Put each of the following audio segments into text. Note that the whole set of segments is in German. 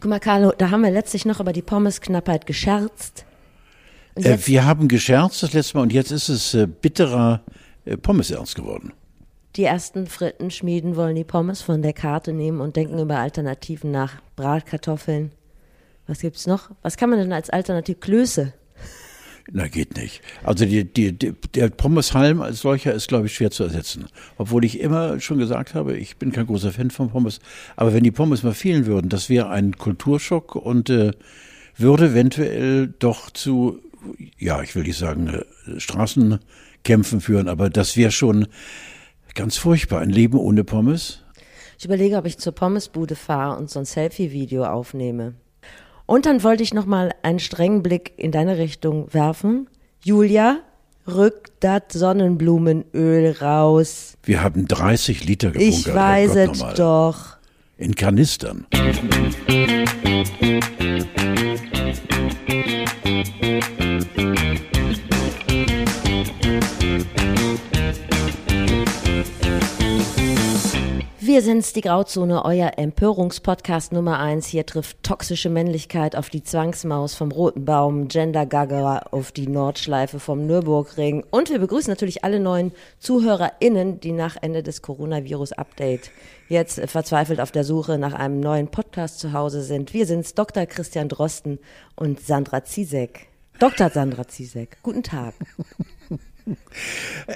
Guck mal, Carlo, da haben wir letztlich noch über die Pommesknappheit gescherzt. Äh, wir haben gescherzt das letzte Mal und jetzt ist es äh, bitterer äh, Pommesernst geworden. Die ersten Frittenschmieden wollen die Pommes von der Karte nehmen und denken über Alternativen nach. Bratkartoffeln. Was gibt's noch? Was kann man denn als Alternative? Klöße. Na, geht nicht. Also die, die, die, der Pommeshalm als solcher ist, glaube ich, schwer zu ersetzen. Obwohl ich immer schon gesagt habe, ich bin kein großer Fan von Pommes. Aber wenn die Pommes mal fehlen würden, das wäre ein Kulturschock und äh, würde eventuell doch zu, ja, ich will nicht sagen, äh, Straßenkämpfen führen, aber das wäre schon ganz furchtbar. Ein Leben ohne Pommes. Ich überlege, ob ich zur Pommesbude fahre und so ein Selfie-Video aufnehme. Und dann wollte ich noch mal einen strengen Blick in deine Richtung werfen. Julia, rück das Sonnenblumenöl raus. Wir haben 30 Liter gebunkert. Ich weiß es doch. In Kanistern. Wir sind's, die Grauzone, euer Empörungspodcast Nummer eins. Hier trifft toxische Männlichkeit auf die Zwangsmaus vom Roten Baum, Gender Gaga auf die Nordschleife vom Nürburgring. Und wir begrüßen natürlich alle neuen ZuhörerInnen, die nach Ende des Coronavirus-Update jetzt verzweifelt auf der Suche nach einem neuen Podcast zu Hause sind. Wir sind's, Dr. Christian Drosten und Sandra Ziesek. Dr. Sandra Ziesek, guten Tag.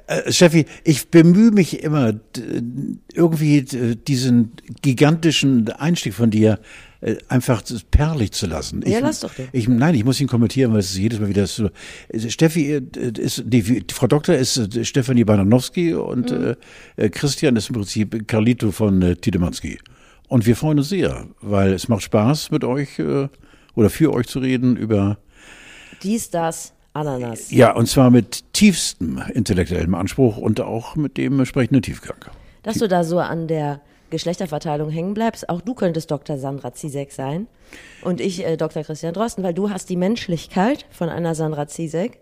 Äh, Steffi, ich bemühe mich immer, irgendwie diesen gigantischen Einstieg von dir äh, einfach perlig zu lassen. Ja, lass doch den. Ich, nein, ich muss ihn kommentieren, weil es ist jedes Mal wieder so. Steffi äh, ist, die, Frau Doktor ist äh, Stefanie Bananowski und mhm. äh, Christian ist im Prinzip Carlito von äh, Tiedemanski. Und wir freuen uns sehr, weil es macht Spaß mit euch äh, oder für euch zu reden über dies, das, Ananas. Ja, und zwar mit tiefstem intellektuellem Anspruch und auch mit dem entsprechenden Tiefgang. Dass du da so an der Geschlechterverteilung hängen bleibst, auch du könntest Dr. Sandra Zizek sein und ich äh, Dr. Christian Drosten, weil du hast die Menschlichkeit von einer Sandra Zizek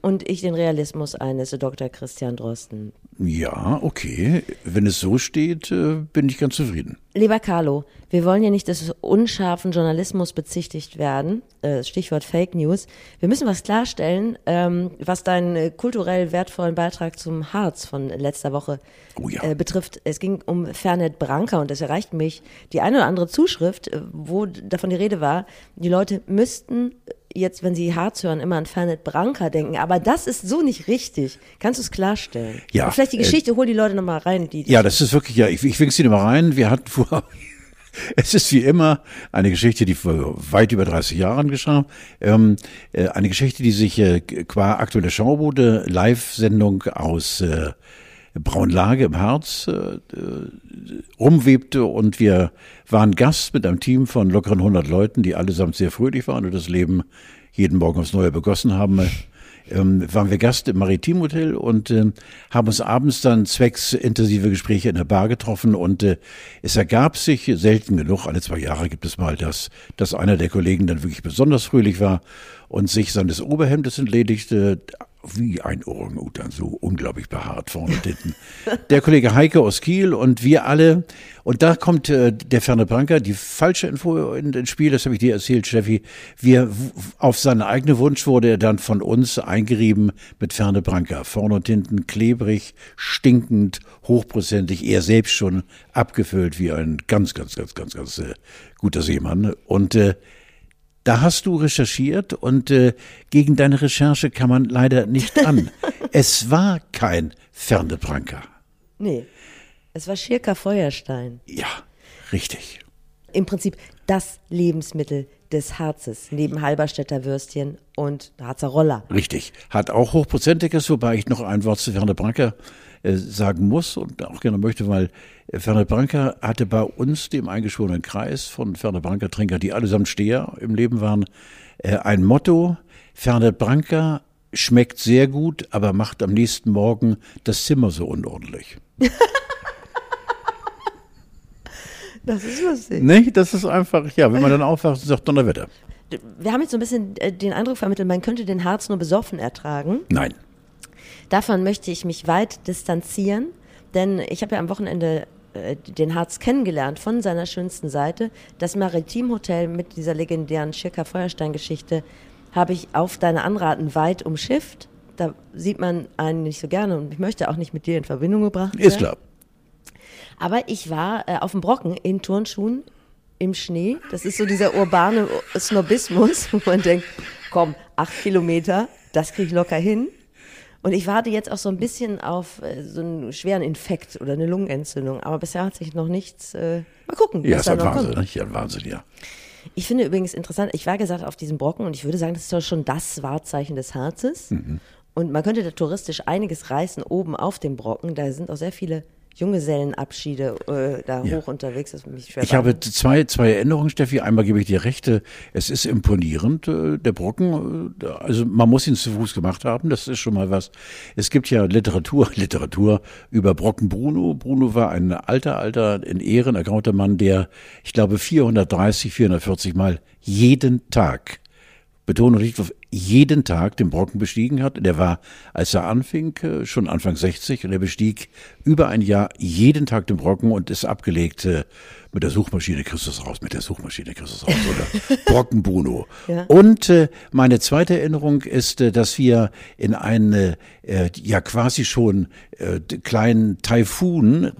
und ich den Realismus eines Dr. Christian Drosten. Ja, okay. Wenn es so steht, äh, bin ich ganz zufrieden. Lieber Carlo, wir wollen ja nicht des unscharfen Journalismus bezichtigt werden. Äh, Stichwort Fake News. Wir müssen was klarstellen, ähm, was deinen äh, kulturell wertvollen Beitrag zum Harz von letzter Woche oh ja. betrifft. Es ging um Fernet Branca und es erreicht mich die eine oder andere Zuschrift, wo davon die Rede war, die Leute müssten jetzt, wenn Sie Harz hören, immer an Fernet Branca denken. Aber das ist so nicht richtig. Kannst du es klarstellen? Ja. Und vielleicht die Geschichte, äh, hol die Leute nochmal rein. Die, ja, das ist wirklich, ja, ich, ich winke sie nochmal rein. Wir hatten vor, es ist wie immer eine Geschichte, die vor weit über 30 Jahren geschah. Ähm, äh, eine Geschichte, die sich äh, qua aktuelle Schaubude, Live-Sendung aus äh, Braunlage im Harz äh, äh, umwebte und wir waren Gast mit einem Team von lockeren 100 Leuten, die allesamt sehr fröhlich waren und das Leben jeden Morgen aufs Neue begossen haben. Ähm, waren wir Gast im Maritimhotel und äh, haben uns abends dann zwecks intensive Gespräche in der Bar getroffen und äh, es ergab sich selten genug, alle zwei Jahre gibt es mal das, dass einer der Kollegen dann wirklich besonders fröhlich war und sich seines Oberhemdes entledigte, wie ein Orang-Utan, so unglaublich behaart vorne und hinten. Der Kollege Heike aus Kiel und wir alle. Und da kommt äh, der Ferne Branker, die falsche Info in, ins Spiel, das habe ich dir erzählt, Steffi. Wir, auf seinen eigenen Wunsch wurde er dann von uns eingerieben mit Ferne Branker. Vorne und hinten klebrig, stinkend, hochprozentig, er selbst schon abgefüllt wie ein ganz, ganz, ganz, ganz, ganz äh, guter Seemann. Und äh, da hast du recherchiert und äh, gegen deine Recherche kann man leider nicht an. es war kein Fernebranker. Nee, es war Schirka Feuerstein. Ja, richtig. Im Prinzip das Lebensmittel des Harzes, neben Halberstädter Würstchen und Harzer Roller. Richtig. Hat auch hochprozentiges, wobei ich noch ein Wort zu Werner Branker sagen muss und auch gerne möchte, weil Ferner Branca hatte bei uns, dem eingeschworenen Kreis von Ferner Branca Trinker, die allesamt Steher im Leben waren, äh, ein Motto, Ferner Branca schmeckt sehr gut, aber macht am nächsten Morgen das Zimmer so unordentlich. Das ist lustig. Nicht? Das ist einfach, ja, wenn man dann aufwacht und sagt Donnerwetter. Wir haben jetzt so ein bisschen äh, den Eindruck vermittelt, man könnte den Harz nur besoffen ertragen. Nein. Davon möchte ich mich weit distanzieren, denn ich habe ja am Wochenende äh, den Harz kennengelernt von seiner schönsten Seite. Das Maritimhotel mit dieser legendären Schirka Feuerstein-Geschichte habe ich auf deine Anraten weit umschifft. Da sieht man einen nicht so gerne und ich möchte auch nicht mit dir in Verbindung gebracht werden. Ist klar. Aber ich war äh, auf dem Brocken in Turnschuhen im Schnee. Das ist so dieser urbane Snobismus, wo man denkt, komm, acht Kilometer, das kriege ich locker hin. Und ich warte jetzt auch so ein bisschen auf äh, so einen schweren Infekt oder eine Lungenentzündung. Aber bisher hat sich noch nichts. Äh, mal gucken. Ja, ist noch Wahnsinn, kommt. Ja, Wahnsinn, ja. Ich finde übrigens interessant, ich war gesagt auf diesem Brocken und ich würde sagen, das ist doch schon das Wahrzeichen des Harzes. Mhm. Und man könnte da touristisch einiges reißen oben auf dem Brocken. Da sind auch sehr viele Junggesellenabschiede äh, da Ja. hoch unterwegs. Das mich schwer Ich habe zwei, zwei Erinnerungen, Steffi. Einmal gebe ich dir recht, es ist imponierend, äh, der Brocken. äh, Also man muss ihn zu Fuß gemacht haben, das ist schon mal was. Es gibt ja Literatur, Literatur über Brocken Bruno. Bruno war ein alter, alter, in Ehren ergrauter Mann, der, ich glaube, 430, 440 Mal jeden Tag Betonung liegt auf jeden Tag den Brocken bestiegen hat. Der war, als er anfing, äh, schon Anfang 60 und er bestieg über ein Jahr jeden Tag den Brocken und ist abgelegt äh, mit der Suchmaschine Christus raus, mit der Suchmaschine Christus raus oder Brocken Bruno. Ja. Und äh, meine zweite Erinnerung ist, äh, dass wir in einen ja quasi schon kleinen Taifun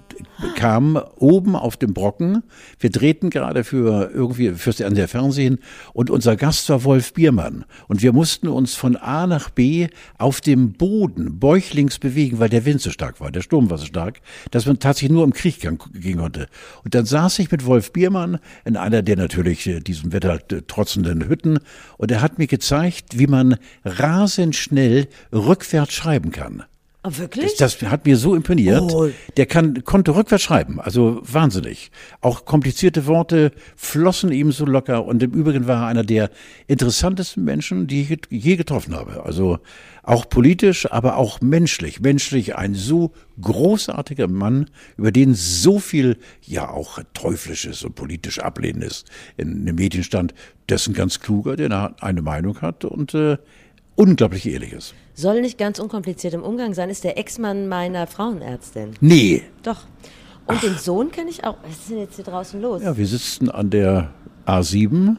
kamen, oben auf dem Brocken. Wir drehten gerade für irgendwie fürs an der Fernsehen und unser Gast war Wolf Biermann. Und wir mussten uns von A nach B auf dem Boden bäuchlings bewegen, weil der Wind so stark war, der Sturm war so stark, dass man tatsächlich nur im Krieg gehen konnte. Und dann saß ich mit Wolf Biermann in einer der natürlich äh, diesem Wetter äh, trotzenden Hütten und er hat mir gezeigt, wie man rasend schnell rückwärts schreiben kann. Oh, wirklich? Das, das hat mir so imponiert. Oh. Der kann, konnte rückwärts schreiben, also wahnsinnig. Auch komplizierte Worte flossen ihm so locker und im Übrigen war er einer der interessantesten Menschen, die ich je getroffen habe. Also auch politisch, aber auch menschlich. Menschlich ein so großartiger Mann, über den so viel, ja auch teuflisches und politisch ablehnendes in den Medien stand, dessen ganz kluger, der eine Meinung hat und äh, unglaublich ehrliches. Soll nicht ganz unkompliziert im Umgang sein, ist der Ex-Mann meiner Frauenärztin. Nee, Doch. Und den Sohn kenne ich auch. Was ist denn jetzt hier draußen los? Ja, wir sitzen an der A7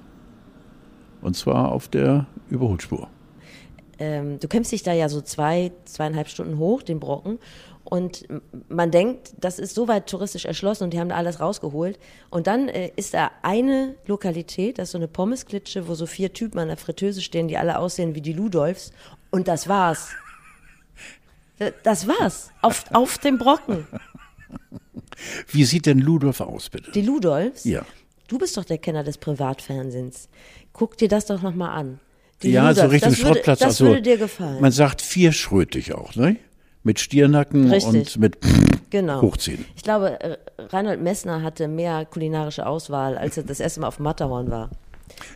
und zwar auf der Überholspur. ähm, du kämpfst dich da ja so zwei, zweieinhalb Stunden hoch, den Brocken. Und man denkt, das ist so weit touristisch erschlossen und die haben da alles rausgeholt. Und dann äh, ist da eine Lokalität, das ist so eine Pommesklitsche, wo so vier Typen an der Fritteuse stehen, die alle aussehen wie die Ludolfs. Und das war's. D- Das war's. Auf, auf dem Brocken. Wie sieht denn Ludolf aus, bitte? Die Ludolfs? Ja. Du bist doch der Kenner des Privatfernsehens. Guck dir das doch nochmal an. Die ja, so Ludolfs, Richtung das würde, Schrottplatz. Das also, würde dir gefallen. Man sagt vierschrötig auch, ne? Mit Stiernacken Richtig. und mit Genau. Hochziehen. Ich glaube, äh, Reinhold Messner hatte mehr kulinarische Auswahl, als er das erste Mal auf dem Matterhorn war.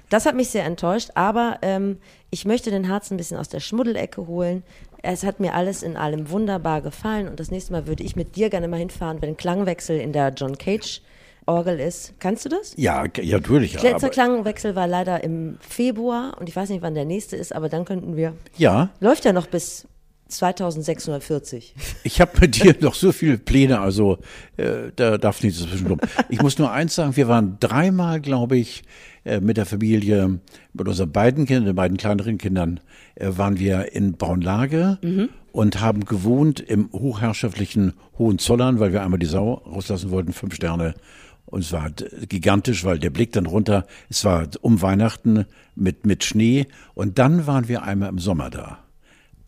Das hat mich sehr enttäuscht, aber ähm, ich möchte den Harz ein bisschen aus der Schmuddelecke holen. Es hat mir alles in allem wunderbar gefallen und das nächste Mal würde ich mit dir gerne mal hinfahren, wenn Klangwechsel in der John Cage Orgel ist. Kannst du das? Ja, ja, natürlich. Letzter Klangwechsel war leider im Februar und ich weiß nicht, wann der nächste ist, aber dann könnten wir. ja, Läuft ja noch bis 2640. ich habe mit dir noch so viele Pläne, also äh, da darf nichts dazwischen kommen. Ich muss nur eins sagen, wir waren dreimal, glaube ich, äh, mit der Familie, mit unseren beiden Kindern, den beiden kleineren Kindern, äh, waren wir in Braunlage und haben gewohnt im hochherrschaftlichen Hohenzollern, weil wir einmal die Sau rauslassen wollten, fünf Sterne. Und es war gigantisch, weil der Blick dann runter, es war um Weihnachten mit, mit Schnee. Und dann waren wir einmal im Sommer da.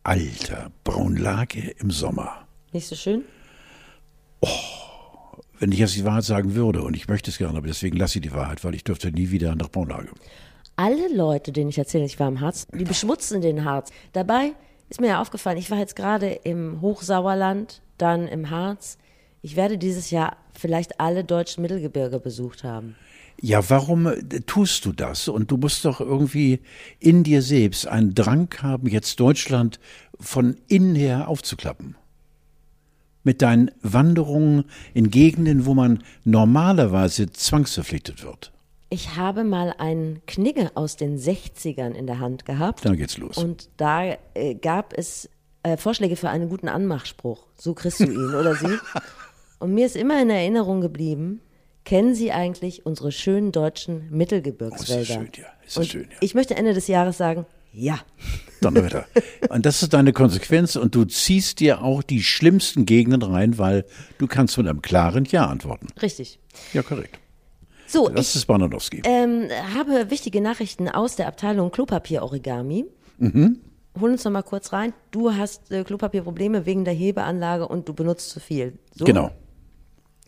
Alter, Braunlage im Sommer. Nicht so schön? Wenn ich jetzt die Wahrheit sagen würde, und ich möchte es gerne, aber deswegen lasse ich die Wahrheit, weil ich dürfte nie wieder nach Braunlage. alle Leute, denen ich erzähle, ich war im Harz, die beschmutzen den Harz. Dabei ist mir ja aufgefallen, ich war jetzt gerade im Hochsauerland, dann im Harz. Ich werde dieses Jahr vielleicht alle deutschen Mittelgebirge besucht haben. Ja, warum äh, tust du das? Und du musst doch irgendwie in dir selbst einen Drang haben, jetzt Deutschland von innen her aufzuklappen. Mit deinen Wanderungen in Gegenden, wo man normalerweise zwangsverpflichtet wird. Ich habe mal einen Knigge aus den 60ern in der Hand gehabt. Dann geht's los. Und da äh, gab es äh, Vorschläge für einen guten Anmachspruch. So kriegst du ihn oder sie. Und mir ist immer in Erinnerung geblieben, kennen Sie eigentlich unsere schönen deutschen Mittelgebirgswälder? Oh, ist das schön, ja. Ist das schön, ja. Ich möchte Ende des Jahres sagen, ja. Donnerwetter. Und das ist deine Konsequenz und du ziehst dir auch die schlimmsten Gegenden rein, weil du kannst mit einem klaren Ja antworten. Richtig. Ja, korrekt. So, Das ich ist Bananowski. ähm, habe wichtige Nachrichten aus der Abteilung Klopapier-Origami. Mhm. Hol uns noch mal kurz rein. Du hast äh, Klopapierprobleme wegen der Hebeanlage und du benutzt zu viel. So? Genau.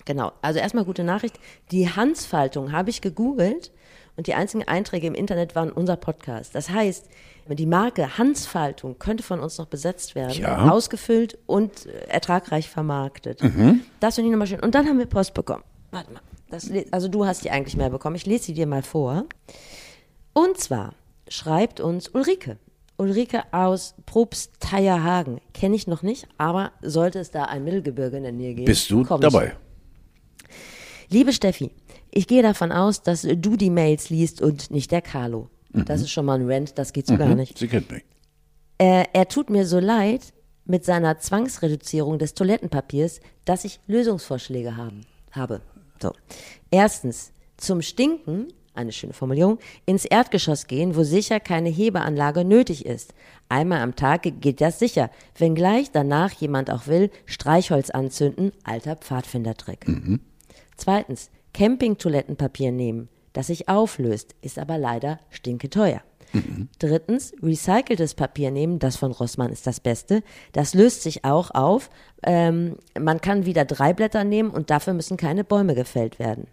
Genau. Also erstmal gute Nachricht. Die Hansfaltung habe ich gegoogelt und die einzigen Einträge im Internet waren unser Podcast. Das heißt, die Marke Hansfaltung könnte von uns noch besetzt werden, Ja. ausgefüllt und äh, ertragreich vermarktet. Das finde ich nochmal schön. Und dann haben wir Post bekommen. Warte mal. Das, also du hast die eigentlich mehr bekommen. Ich lese sie dir mal vor. Und zwar schreibt uns Ulrike. Ulrike aus Probstheierhagen. Kenne ich noch nicht, aber sollte es da ein Mittelgebirge in der Nähe geben. Bist du komm ich. Liebe Steffi, ich gehe davon aus, dass du die Mails liest und nicht der Carlo. Das ist schon mal ein Rant, das geht so gar nicht. Sie kennt mich. Äh, er tut mir so leid mit seiner Zwangsreduzierung des Toilettenpapiers, dass ich Lösungsvorschläge haben, habe. So. Erstens, zum Stinken, eine schöne Formulierung, ins Erdgeschoss gehen, wo sicher keine Hebeanlage nötig ist. Einmal am Tag geht das sicher. Wenngleich danach jemand auch will, Streichholz anzünden, alter Pfadfindertrick. Zweitens, Campingtoilettenpapier nehmen, das sich auflöst, ist aber leider stinketeuer. Drittens, recyceltes Papier nehmen, das von Rossmann ist das Beste. Das löst sich auch auf. Ähm, man kann wieder drei Blätter nehmen und dafür müssen keine Bäume gefällt werden.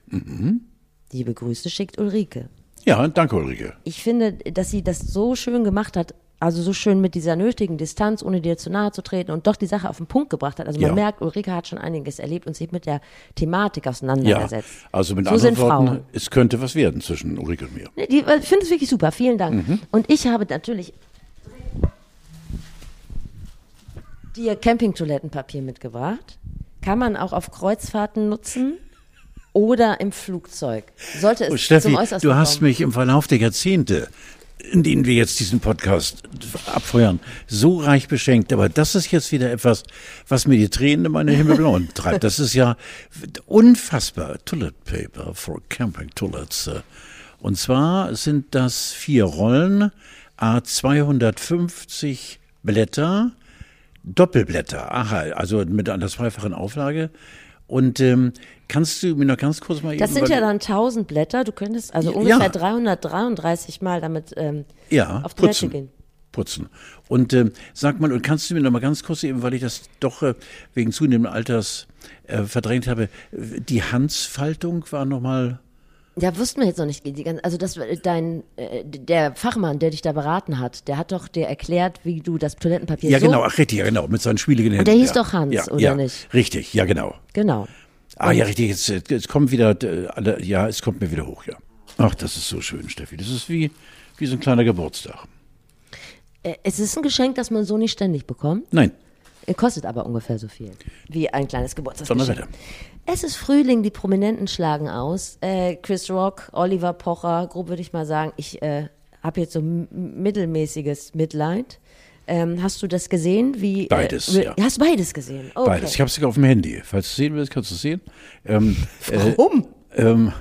Liebe Grüße schickt Ulrike. Ja, danke, Ulrike. Ich finde, dass sie das so schön gemacht hat, also so schön mit dieser nötigen Distanz, ohne dir zu nahe zu treten und doch die Sache auf den Punkt gebracht hat. Also man Ja. merkt, Ulrike hat schon einiges erlebt und sich mit der Thematik Ja, auseinandergesetzt. also mit so anderen Worten, Frauen. es könnte was werden zwischen Ulrike und mir. Die, ich finde es wirklich super. Vielen Dank. Mhm. Und ich habe natürlich dir Campingtoilettenpapier mitgebracht. Kann man auch auf Kreuzfahrten nutzen oder im Flugzeug. Sollte es Oh, Steffi, zum Äußersten du hast kommen. mich im Verlauf der Jahrzehnte, in denen wir jetzt diesen Podcast abfeuern, so reich beschenkt. Aber das ist jetzt wieder etwas, was mir die Tränen in meine Himmelblauen treibt. Das ist ja unfassbar. Toilet Paper for Camping Toilets. Und zwar sind das vier Rollen, A 250 Blätter, Doppelblätter, aha, also mit einer zweifachen Auflage. Und ähm, kannst du mir noch ganz kurz mal Das eben sind ja dann 1000 Blätter. Du könntest also Ja. ungefähr 333 Mal damit ähm, ja, auf Toilette putzen. gehen. Putzen. Und ähm, sag mal, und kannst du mir noch mal ganz kurz eben, weil ich das doch äh, wegen zunehmenden Alters äh, verdrängt habe, äh, die Hansfaltung war noch mal Ja, wussten wir jetzt noch nicht. Also das, dein, äh, der Fachmann, der dich da beraten hat, der hat doch dir erklärt, wie du das Toilettenpapier ja so... genau, ach richtig, ja genau, mit seinen schwieligen Händen. der hieß ja. doch Hans, ja, oder ja, nicht? Richtig, ja genau. Genau. Ah ja, richtig, jetzt, jetzt kommen wieder äh, alle, ja, es kommt mir wieder hoch, ja. Ach, das ist so schön, Steffi. Das ist wie, wie so ein kleiner Geburtstag. Äh, Es ist ein Geschenk, das man so nicht ständig bekommt. Nein, Er Kostet aber ungefähr so viel wie ein kleines Geburtstagsgeschenk. Es ist Frühling, die Prominenten schlagen aus. Äh, Chris Rock, Oliver Pocher, grob würde ich mal sagen. Ich äh, habe jetzt so mittelmäßiges Mitleid. Ähm, hast du das gesehen? Wie, Beides, äh, ja. Hast beides gesehen? Okay. Beides. Ich habe es sogar auf dem Handy. Falls du es sehen willst, kannst du es sehen. Ähm, Warum? Ähm,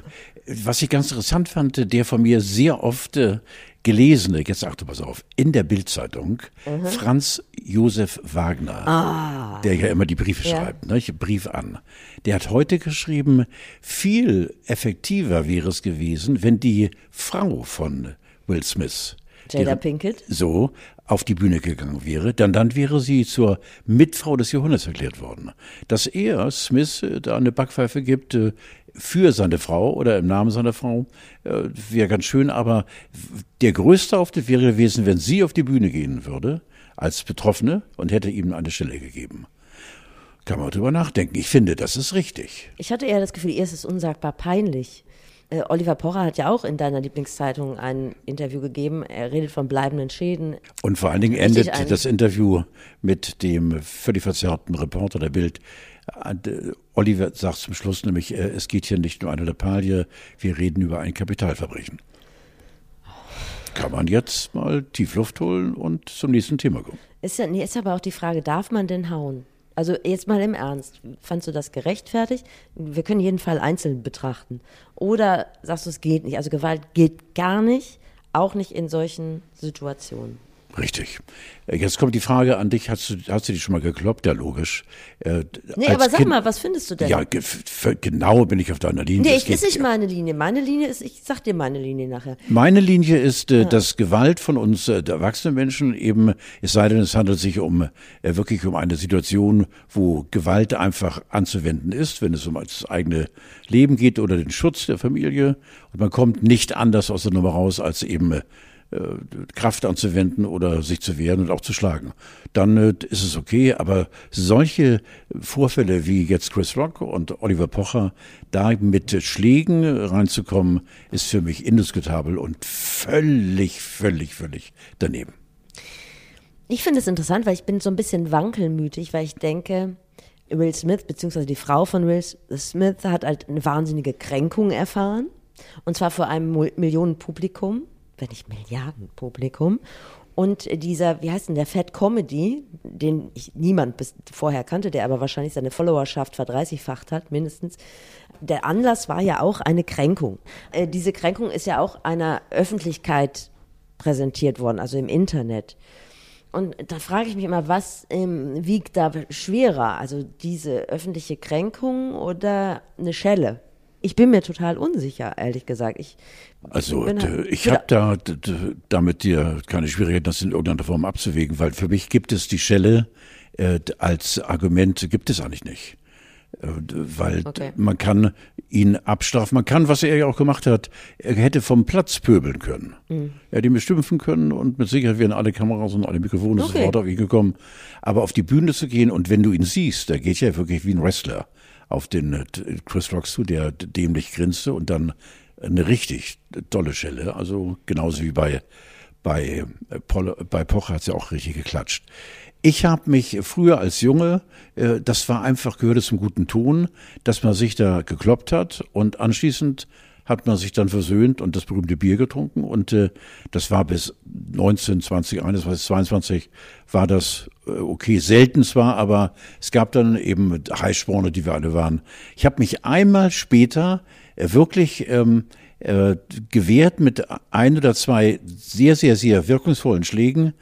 was ich ganz interessant fand, der von mir sehr oft äh, gelesene, jetzt achte pass auf, in der Bildzeitung, Franz Josef Wagner, der ja immer die Briefe Ja. schreibt, ne, ich Brief an. Der hat heute geschrieben, viel effektiver wäre es gewesen, wenn die Frau von Will Smith Jada Pinkett? so auf die Bühne gegangen wäre, dann, dann wäre sie zur Mitfrau des Jahrhunderts erklärt worden. Dass er, Smith, äh, da eine Backpfeife gibt äh, für seine Frau oder im Namen seiner Frau, äh, wäre ganz schön, aber der größte Auftritt wäre gewesen, wenn sie auf die Bühne gehen würde, als Betroffene, und hätte ihm eine Stelle gegeben. Kann man drüber nachdenken. Ich finde, das ist richtig. Ich hatte eher das Gefühl, ihr ist es unsagbar peinlich. Äh, Oliver Pocher hat ja auch in deiner Lieblingszeitung ein Interview gegeben. Er redet von bleibenden Schäden. Und vor allen Dingen endet das Interview mit dem völlig verzerrten Reporter der Bild. Äh, Oliver sagt zum Schluss nämlich, äh, es geht hier nicht nur eine Lappalie, wir reden über ein Kapitalverbrechen. Kann man jetzt mal tief Luft holen und zum nächsten Thema kommen. Ist ja, ist aber auch die Frage, darf man denn hauen? Also jetzt mal im Ernst, fandst du das gerechtfertigt? Wir können jeden Fall einzeln betrachten. Oder sagst du, es geht nicht? Also Gewalt geht gar nicht, auch nicht in solchen Situationen. Richtig. Äh, jetzt kommt die Frage an dich, hast du, hast du die schon mal gekloppt? Ja, logisch. Äh, nee, aber sag kind, mal, was findest du denn? Ja, genau bin ich auf deiner Linie. Nee, es ist nicht meine Linie. Meine Linie ist, ich sag dir meine Linie nachher. Meine Linie ist, äh, ja. dass Gewalt von uns äh, erwachsenen Menschen eben, es sei denn, es handelt sich um äh, wirklich um eine Situation, wo Gewalt einfach anzuwenden ist, wenn es um das eigene Leben geht oder den Schutz der Familie. Und man kommt nicht anders aus der Nummer raus, als eben äh, Kraft anzuwenden oder sich zu wehren und auch zu schlagen. Dann äh, ist es okay, aber solche Vorfälle wie jetzt Chris Rock und Oliver Pocher, da mit Schlägen reinzukommen, ist für mich indiskutabel und völlig, völlig, völlig daneben. Ich finde es interessant, weil ich bin so ein bisschen wankelmütig, weil ich denke, Will Smith, beziehungsweise die Frau von Will Smith, hat halt eine wahnsinnige Kränkung erfahren. Und zwar vor einem Millionenpublikum wenn nicht Milliardenpublikum. Und dieser, wie heißt denn der Fat Comedy, den ich niemand bis vorher kannte, der aber wahrscheinlich seine Followerschaft verdreißigfacht hat, mindestens. Der Anlass war ja auch eine Kränkung. Äh, diese Kränkung ist ja auch einer Öffentlichkeit präsentiert worden, also im Internet. Und da frage ich mich immer, was ähm, wiegt da schwerer? Also diese öffentliche Kränkung oder eine Schelle? Ich bin mir total unsicher, ehrlich gesagt. Ich also halt, ich habe da damit dir keine Schwierigkeit, das in irgendeiner Form abzuwägen, weil für mich gibt es die Schelle äh, als Argument gibt es eigentlich nicht. Äh, weil okay. man kann ihn abstrafen, man kann, was er ja auch gemacht hat, er hätte vom Platz pöbeln können. Mhm. Er hätte ihn bestimmen können und mit Sicherheit wären alle Kameras und alle Mikrofone okay. sofort auf ihn gekommen. Aber auf die Bühne zu gehen und wenn du ihn siehst, der geht ja wirklich wie ein Wrestler auf den äh, Chris Rock zu, der dämlich grinste und dann eine richtig tolle Schelle. Also genauso wie bei, bei, Pol bei Poch hat sie auch richtig geklatscht. Ich habe mich früher als Junge, äh, das war einfach, gehörte zum guten Ton, dass man sich da gekloppt hat und anschließend hat man sich dann versöhnt und das berühmte Bier getrunken. Und äh, das war bis 19, 20, 21, 22 war das äh, okay. Selten zwar, aber es gab dann eben Heißsporne, die wir alle waren. Ich habe mich einmal später äh, wirklich ähm, äh, gewehrt mit ein oder zwei sehr, sehr, sehr wirkungsvollen Schlägen.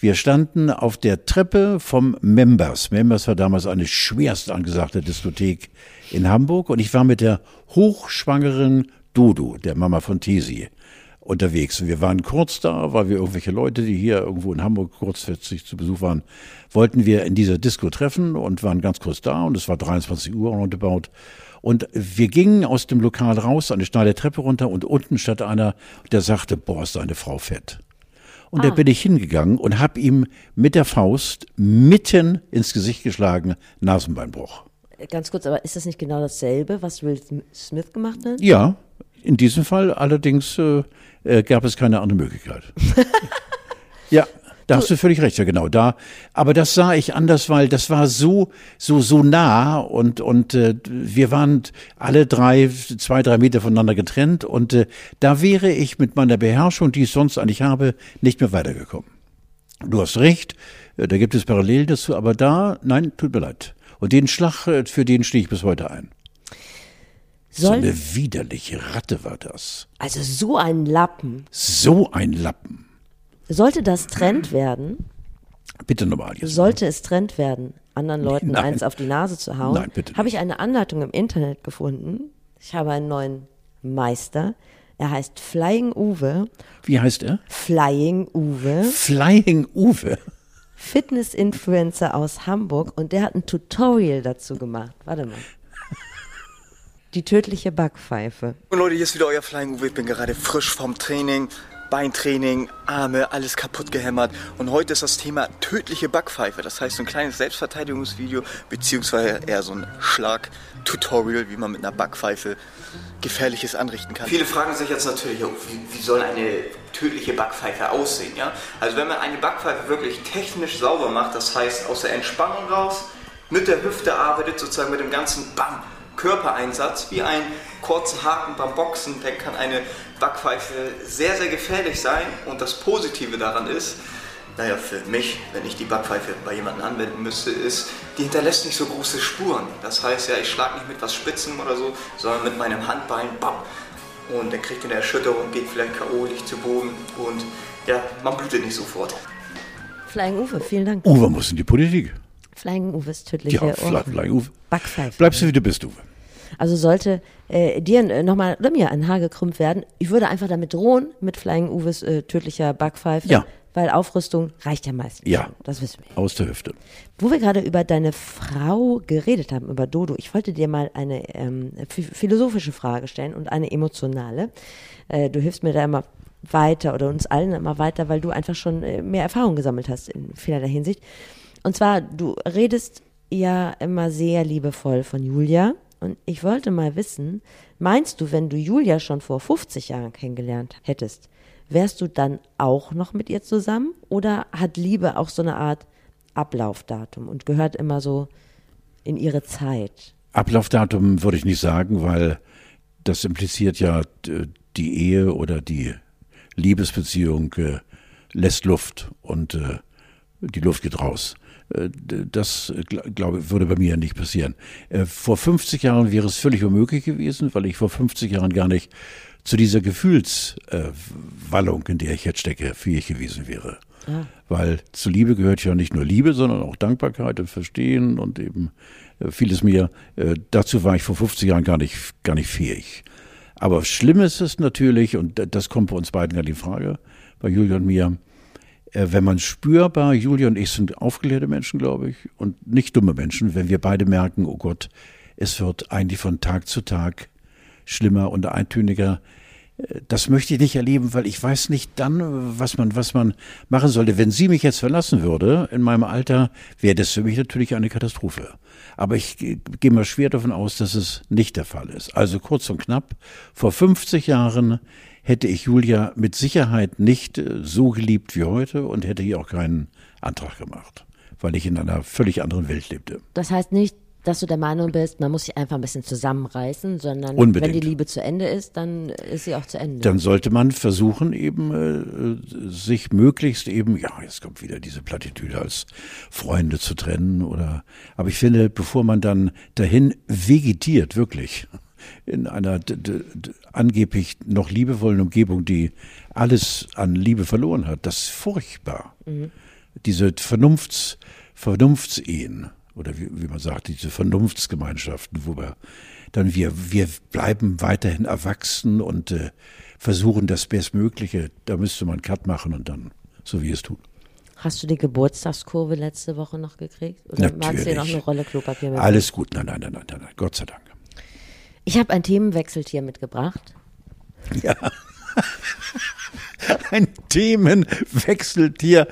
Wir standen auf der Treppe vom Members. Members war damals eine schwerst angesagte Diskothek in Hamburg und ich war mit der hochschwangeren Dodo, der Mama von Tesi, unterwegs. Und wir waren kurz da, weil wir irgendwelche Leute, die hier irgendwo in Hamburg kurzfristig zu Besuch waren, wollten wir in dieser Disco treffen und waren ganz kurz da und es war 23 Uhr roundabout. Und wir gingen aus dem Lokal raus, eine steile Treppe runter und unten stand einer, der sagte, boah, ist deine Frau fett. Und ah. da bin ich hingegangen und habe ihm mit der Faust mitten ins Gesicht geschlagen, Nasenbeinbruch. Ganz kurz, aber ist das nicht genau dasselbe, was Will Smith gemacht hat? Ja, in diesem Fall allerdings äh, äh, gab es keine andere Möglichkeit. ja. Da hast du völlig recht, ja genau da. Aber das sah ich anders, weil das war so so so nah und und äh, wir waren alle drei zwei drei Meter voneinander getrennt und äh, da wäre ich mit meiner Beherrschung, die ich sonst eigentlich habe, nicht mehr weitergekommen. Du hast recht, äh, da gibt es Parallelen dazu, aber da nein, tut mir leid. Und den Schlag äh, für den stehe ich bis heute ein. Soll so eine widerliche Ratte war das. Also so ein Lappen. So ein Lappen. Sollte das Trend werden? Bitte nochmal. Jetzt sollte es Trend werden, anderen Leuten Nein. eins auf die Nase zu hauen? Nein, bitte. Habe ich eine Anleitung im Internet gefunden. Ich habe einen neuen Meister. Er heißt Flying Uwe. Wie heißt er? Flying Uwe. Flying Uwe. Fitness-Influencer aus Hamburg und der hat ein Tutorial dazu gemacht. Warte mal. Die tödliche Backpfeife. Und Leute, hier ist wieder euer Flying Uwe. Ich bin gerade frisch vom Training. Beintraining, Arme, alles kaputt gehämmert. Und heute ist das Thema tödliche Backpfeife. Das heißt, so ein kleines Selbstverteidigungsvideo, beziehungsweise eher so ein Schlag-Tutorial, wie man mit einer Backpfeife Gefährliches anrichten kann. Viele fragen sich jetzt natürlich, wie, wie soll eine tödliche Backpfeife aussehen? Ja? Also wenn man eine Backpfeife wirklich technisch sauber macht, das heißt aus der Entspannung raus, mit der Hüfte arbeitet, sozusagen mit dem ganzen Bam, Körpereinsatz, wie ein kurzer Haken beim Boxen, dann kann eine Backpfeife sehr, sehr gefährlich sein. Und das Positive daran ist, naja, für mich, wenn ich die Backpfeife bei jemandem anwenden müsste, ist, die hinterlässt nicht so große Spuren. Das heißt ja, ich schlage nicht mit was Spitzen oder so, sondern mit meinem Handbein, bam. Und der kriegt eine Erschütterung, geht vielleicht K.O., liegt zu Boden und ja, man blutet nicht sofort. Flying Uwe, vielen Dank. Uwe muss in die Politik. Flying Uwes tödliche Ja, Fly, Ohren. Flying Uwe. Backpfeife. Bleibst du wie du bist, Uwe. Also sollte äh, dir äh, nochmal oder mir ein Haar gekrümmt werden, ich würde einfach damit drohen, mit Flying Uwes äh, tödlicher Backpfeife. Ja. Weil Aufrüstung reicht ja meistens. Ja. schon. Das wissen wir. Aus der Hüfte. Wo wir gerade über deine Frau geredet haben, über Dodo, ich wollte dir mal eine ähm, ph- philosophische Frage stellen und eine emotionale. Äh, du hilfst mir da immer weiter oder uns allen immer weiter, weil du einfach schon äh, mehr Erfahrung gesammelt hast in vielerlei Hinsicht. Und zwar, du redest ja immer sehr liebevoll von Julia. Und ich wollte mal wissen, meinst du, wenn du Julia schon vor 50 Jahren kennengelernt hättest, wärst du dann auch noch mit ihr zusammen? Oder hat Liebe auch so eine Art Ablaufdatum und gehört immer so in ihre Zeit? Ablaufdatum würde ich nicht sagen, weil das impliziert ja die Ehe oder die Liebesbeziehung äh, lässt Luft und äh, die Luft geht raus. Äh, Das, äh, gl- glaube würde bei mir nicht passieren. Äh, Vor 50 Jahren wäre es völlig unmöglich gewesen, weil ich vor 50 Jahren gar nicht zu dieser Gefühlswallung, in der ich jetzt stecke, fähig gewesen wäre. Weil zu Liebe gehört ja nicht nur Liebe, sondern auch Dankbarkeit und Verstehen und eben vieles mehr. Dazu war ich vor 50 Jahren gar nicht, gar nicht fähig. Aber schlimm ist es natürlich, und das kommt bei uns beiden gar die Frage, bei Julia und mir, wenn man spürbar, Julia und ich sind aufgeklärte Menschen, glaube ich, und nicht dumme Menschen, wenn wir beide merken, oh Gott, es wird eigentlich von Tag zu Tag schlimmer und eintöniger. Äh, Das möchte ich nicht erleben, weil ich weiß nicht dann, äh, was man, was man machen sollte. Wenn sie mich jetzt verlassen würde, in meinem Alter, wäre das für mich natürlich eine Katastrophe. Aber ich äh, gehe mal schwer davon aus, dass es nicht der Fall ist. Also kurz und knapp, vor 50 Jahren hätte ich Julia mit Sicherheit nicht äh, so geliebt wie heute und hätte ihr auch keinen Antrag gemacht, weil ich in einer völlig anderen Welt lebte. Das heißt nicht, dass du der Meinung bist, man muss sich einfach ein bisschen zusammenreißen, sondern Unbedingt. wenn die Liebe zu Ende ist, dann ist sie auch zu Ende. dann sollte man versuchen, eben äh, sich möglichst eben, ja, jetzt kommt wieder diese Plattitüde als Freunde zu trennen oder, aber ich finde, bevor man dann dahin vegetiert, wirklich, in einer angeblich noch liebevollen Umgebung, die alles an Liebe verloren hat, das ist furchtbar. Diese Vernunfts, Vernunftsehen oder wie, wie man sagt, diese Vernunftsgemeinschaften, wo wir dann wir, wir bleiben weiterhin erwachsen und äh, versuchen das Bestmögliche. Da müsste man Cut machen und dann so wie es tut. Hast du die Geburtstagskurve letzte Woche noch gekriegt? Oder magst du dir noch Natürlich. eine Rolle Klopapier mit? Alles gut. Nein, nein, nein, nein, nein, nein. Gott sei Dank. Ich habe ein Themenwechseltier mitgebracht. Ein Themenwechseltier.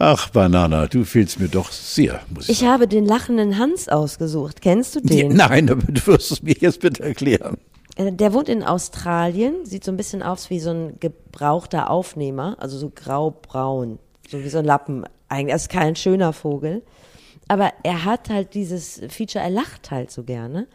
Ach, Banana, du fehlst mir doch sehr, muss ich Ich habe den lachenden Hans ausgesucht. Kennst du den? Nein, aber du wirst es mir jetzt bitte erklären. Äh, Der wohnt in Australien, sieht so ein bisschen aus wie so ein gebrauchter Aufnehmer, also so graubraun, so wie so ein Lappen. Eigentlich er ist kein schöner Vogel, aber er hat halt dieses Feature, er lacht halt so gerne.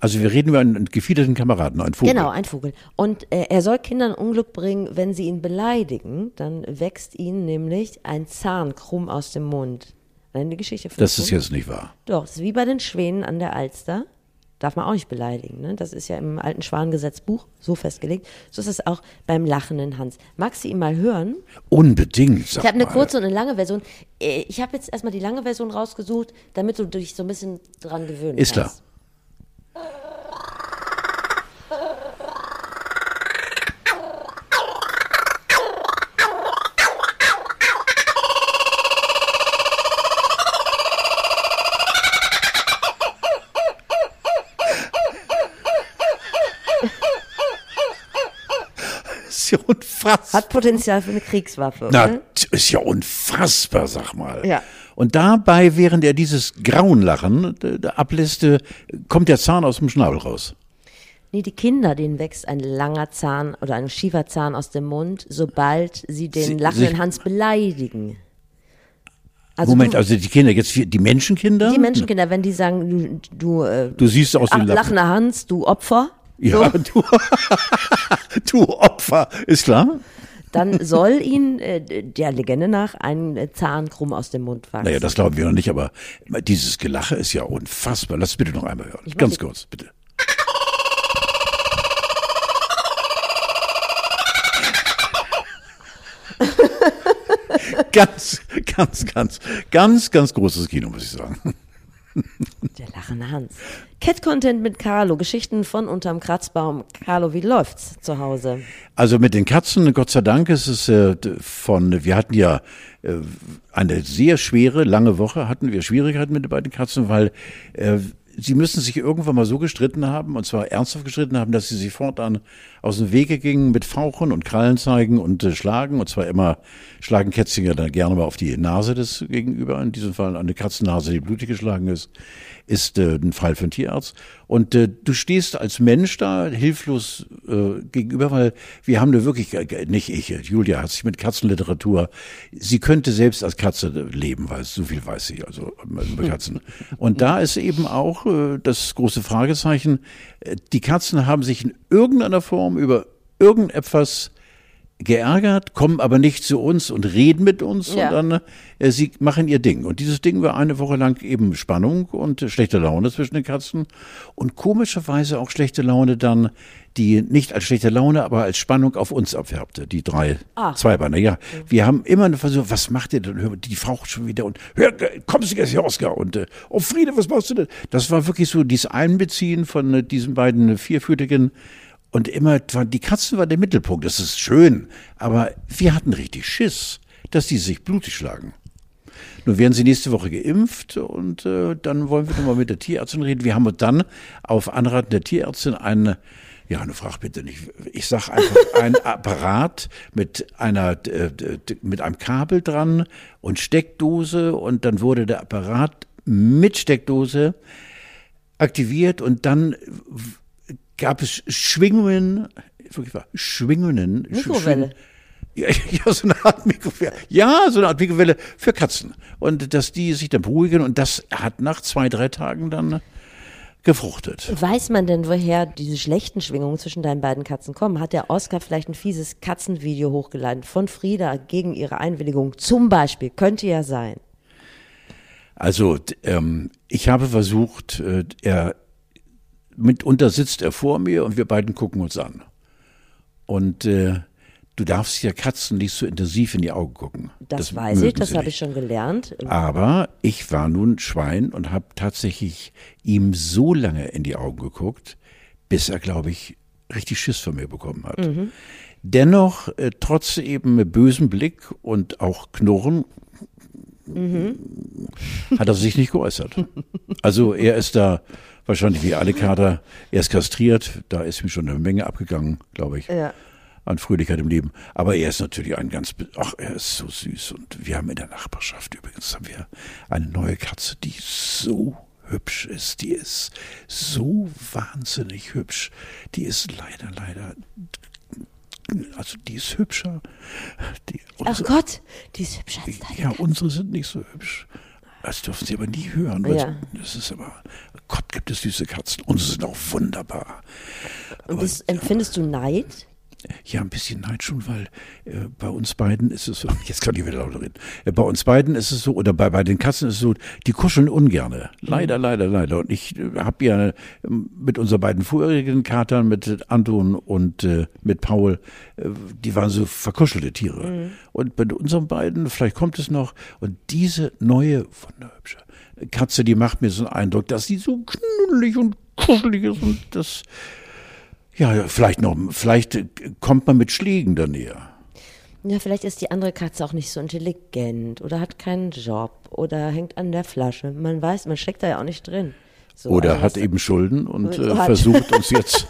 Also wir reden über einen gefiederten Kameraden, einen Vogel. Genau, ein Vogel. Und äh, er soll Kindern Unglück bringen, wenn sie ihn beleidigen, dann wächst ihnen nämlich ein Zahn krumm aus dem Mund. Eine Geschichte von Das ist jetzt nicht wahr. Doch, das ist wie bei den Schwänen an der Alster. Darf man auch nicht beleidigen. Ne? Das ist ja im alten Schwanengesetzbuch so festgelegt. So ist es auch beim lachenden Hans. Magst du ihn mal hören? Unbedingt, sag Ich habe eine kurze und eine lange Version. Äh, Ich habe jetzt erstmal die lange Version rausgesucht, damit du dich so ein bisschen dran gewöhnen Ist klar. kannst. ist ja unfassbar. Hat Potenzial für eine Kriegswaffe. Na, t- ist ja unfassbar, sag mal. Ja. Und dabei, während er dieses Grauenlachen äh, ablässt, äh, kommt der Zahn aus dem Schnabel raus. Nee, die Kinder, denen wächst ein langer Zahn oder ein schiefer Zahn aus dem Mund, sobald sie den Sie- lachenden Hans beleidigen. Also Moment, du, also die Kinder, jetzt die Menschenkinder? die Menschenkinder, wenn die sagen, du, du, äh, Du siehst aus Lappen. lachender Hans, du Opfer, Ja, du, du Opfer, ist klar? Dann soll ihn äh, der Legende nach ein äh, Zahn krumm aus dem Mund wachsen. Naja, das glauben wir noch nicht, aber dieses Gelache ist ja unfassbar. Lass es bitte noch einmal hören. Ganz kurz, bitte. ganz, ganz, ganz, ganz, ganz großes Kino, muss ich sagen. Der lachende Hans. Cat-Content mit Carlo, Geschichten von unterm Kratzbaum. Carlo, wie läuft's zu Hause? Also mit den Katzen, Gott sei Dank ist es äh, von, wir hatten ja äh, eine sehr schwere, lange Woche, hatten wir Schwierigkeiten mit den beiden Katzen, weil äh, sie müssen sich irgendwann mal so gestritten haben, und zwar ernsthaft gestritten haben, dass sie sich fortan aus dem Wege gingen mit Fauchen und Krallen zeigen und äh, schlagen. Und zwar immer schlagen Kätzchen dann gerne mal auf die Nase des Gegenüber. In diesem Fall eine Katzennase, die blutig geschlagen ist ist äh, ein Fall für einen Tierarzt. Und äh, du stehst als Mensch da hilflos äh, gegenüber, weil wir haben da wirklich, äh, nicht ich, Julia hat sich mit Katzenliteratur, sie könnte selbst als Katze leben, weil so viel weiß sie, also über Katzen. Und da ist eben auch äh, das große Fragezeichen, äh, die Katzen haben sich in irgendeiner Form über irgendetwas geärgert, kommen aber nicht zu uns und reden mit uns, ja. sondern äh, sie machen ihr Ding. Und dieses Ding war eine Woche lang eben Spannung und äh, schlechte Laune zwischen den Katzen und komischerweise auch schlechte Laune dann, die nicht als schlechte Laune, aber als Spannung auf uns abfärbte, die drei ah. Zweibeiner. Ja, wir haben immer eine Versuch, was macht ihr denn? Die faucht schon wieder und hör, kommst du jetzt hier, Oskar? Und äh, oh Friede, was machst du denn? Das war wirklich so dieses Einbeziehen von äh, diesen beiden vierfütigen und immer, die Katzen war der Mittelpunkt. Das ist schön. Aber wir hatten richtig Schiss, dass die sich blutig schlagen. Nun werden sie nächste Woche geimpft und äh, dann wollen wir nochmal mit der Tierärztin reden. Wir haben dann auf Anraten der Tierärztin eine, ja, eine Frage bitte nicht. Ich sag einfach ein Apparat mit einer, äh, mit einem Kabel dran und Steckdose und dann wurde der Apparat mit Steckdose aktiviert und dann gab es Schwingungen, Schwingungen. Mikrowelle. Ja, ja, so eine Art Mikrowelle. Ja, so eine Art Mikrowelle für Katzen. Und dass die sich dann beruhigen und das hat nach zwei, drei Tagen dann gefruchtet. Weiß man denn, woher diese schlechten Schwingungen zwischen deinen beiden Katzen kommen? Hat der Oscar vielleicht ein fieses Katzenvideo hochgeladen von Frieda gegen ihre Einwilligung? Zum Beispiel. Könnte ja sein. Also, ähm, ich habe versucht, äh, er mitunter sitzt er vor mir und wir beiden gucken uns an. Und äh, du darfst ja Katzen nicht so intensiv in die Augen gucken. Das, das weiß ich, das habe ich schon gelernt. Aber ich war nun Schwein und habe tatsächlich ihm so lange in die Augen geguckt, bis er, glaube ich, richtig Schiss von mir bekommen hat. Mhm. Dennoch, äh, trotz eben bösem Blick und auch Knurren, mhm. hat er sich nicht geäußert. Also er ist da wahrscheinlich wie alle Kater erst kastriert. Da ist mir schon eine Menge abgegangen, glaube ich. Ja. An Fröhlichkeit im Leben. Aber er ist natürlich ein ganz, ach, er ist so süß. Und wir haben in der Nachbarschaft übrigens haben wir eine neue Katze, die so hübsch ist. Die ist so wahnsinnig hübsch. Die ist leider, leider also die ist hübscher. Die, unsere, Ach Gott, die ist hübscher als deine. Ja, unsere sind nicht so hübsch. Das dürfen Sie aber nie hören. Ja. Das ist aber, Gott gibt es süße Katzen und sie sind auch wunderbar. Und das, empfindest du Neid? Ja, ein bisschen Neid schon, weil äh, bei uns beiden ist es so, jetzt kann ich wieder lauter reden, äh, bei uns beiden ist es so, oder bei, bei den Katzen ist es so, die kuscheln ungerne. Leider, mhm. leider, leider. Und ich äh, habe ja ähm, mit unseren beiden vorherigen Katern, mit Anton und äh, mit Paul, äh, die waren so verkuschelte Tiere. Mhm. Und bei unseren beiden, vielleicht kommt es noch, und diese neue, wunderhübsche Katze, die macht mir so einen Eindruck, dass sie so knuddelig und kuschelig ist und das ja, vielleicht noch, vielleicht kommt man mit Schlägen da näher. Ja, vielleicht ist die andere Katze auch nicht so intelligent oder hat keinen Job oder hängt an der Flasche. Man weiß, man steckt da ja auch nicht drin. So, oder also hat eben Schulden und äh, versucht uns jetzt.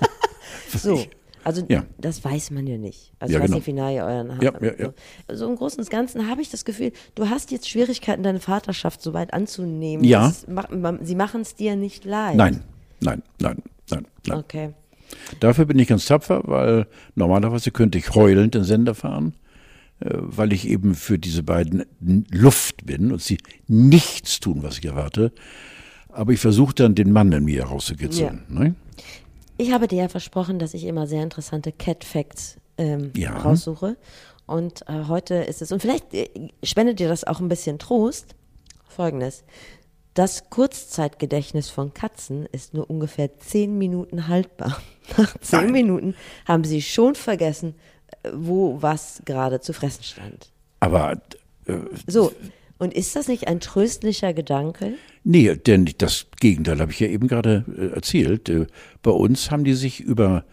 so, also ja. das weiß man ja nicht. Also ja, ich weiß genau. nicht, wie nah ihr euren habt. Ja, ja, ja. So im Großen und Ganzen habe ich das Gefühl, du hast jetzt Schwierigkeiten, deine Vaterschaft so weit anzunehmen. Ja. Das, sie machen es dir nicht leid. Nein, nein, nein, nein, nein. Okay. Dafür bin ich ganz tapfer, weil normalerweise könnte ich heulend den Sender fahren, äh, weil ich eben für diese beiden Luft bin und sie nichts tun, was ich erwarte. Aber ich versuche dann, den Mann in mir herauszukitzeln. Ja. Ne? Ich habe dir ja versprochen, dass ich immer sehr interessante Cat Facts ähm, ja. raussuche. Und äh, heute ist es, und vielleicht äh, spendet dir das auch ein bisschen Trost. Folgendes. Das Kurzzeitgedächtnis von Katzen ist nur ungefähr zehn Minuten haltbar. Nach zehn Nein. Minuten haben sie schon vergessen, äh, wo was gerade zu fressen stand. Aber äh, So, und ist das nicht ein tröstlicher Gedanke? nee, denn das Gegenteil habe ich ja eben gerade äh, erzählt. Äh, bei uns haben die sich über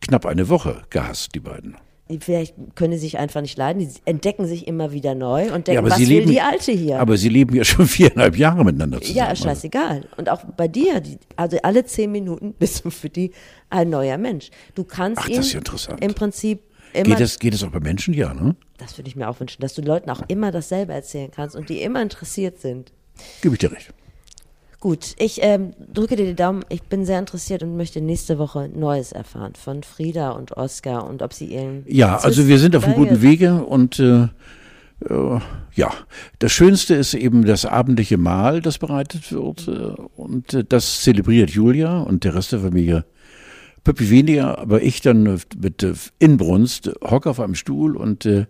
knapp eine Woche gehasst, die beiden. Vielleicht können sie sich einfach nicht leiden, die entdecken sich immer wieder neu und denken, Ja, aber was sie will leben, die Alte hier? Aber sie leben ja schon viereinhalb Jahre miteinander zusammen. Ja, ist scheißegal. Und auch bei dir, die, also alle zehn Minuten bist du für die ein neuer Mensch. Du kannst Ach, ist ja interessant. im Prinzip immer, Geht das, das, geht das auch bei Menschen? Ja, ne? würde ich mir auch wünschen, dass du Leuten auch immer dasselbe erzählen kannst und die immer interessiert sind. Gebe ich dir recht. Gut, ich ähm, drücke dir die Daumen. Ich bin sehr interessiert und möchte nächste Woche Neues erfahren von Frieda und Oskar und ob sie ihren. Ja, also wir sind auf einem guten Wege und äh, äh, ja, das Schönste ist eben das abendliche Mahl, das bereitet wird äh, und äh, das zelebriert Julia und der Rest der Familie. Püppi weniger, aber ich dann äh, mit äh, Inbrunst hocke auf einem Stuhl und äh,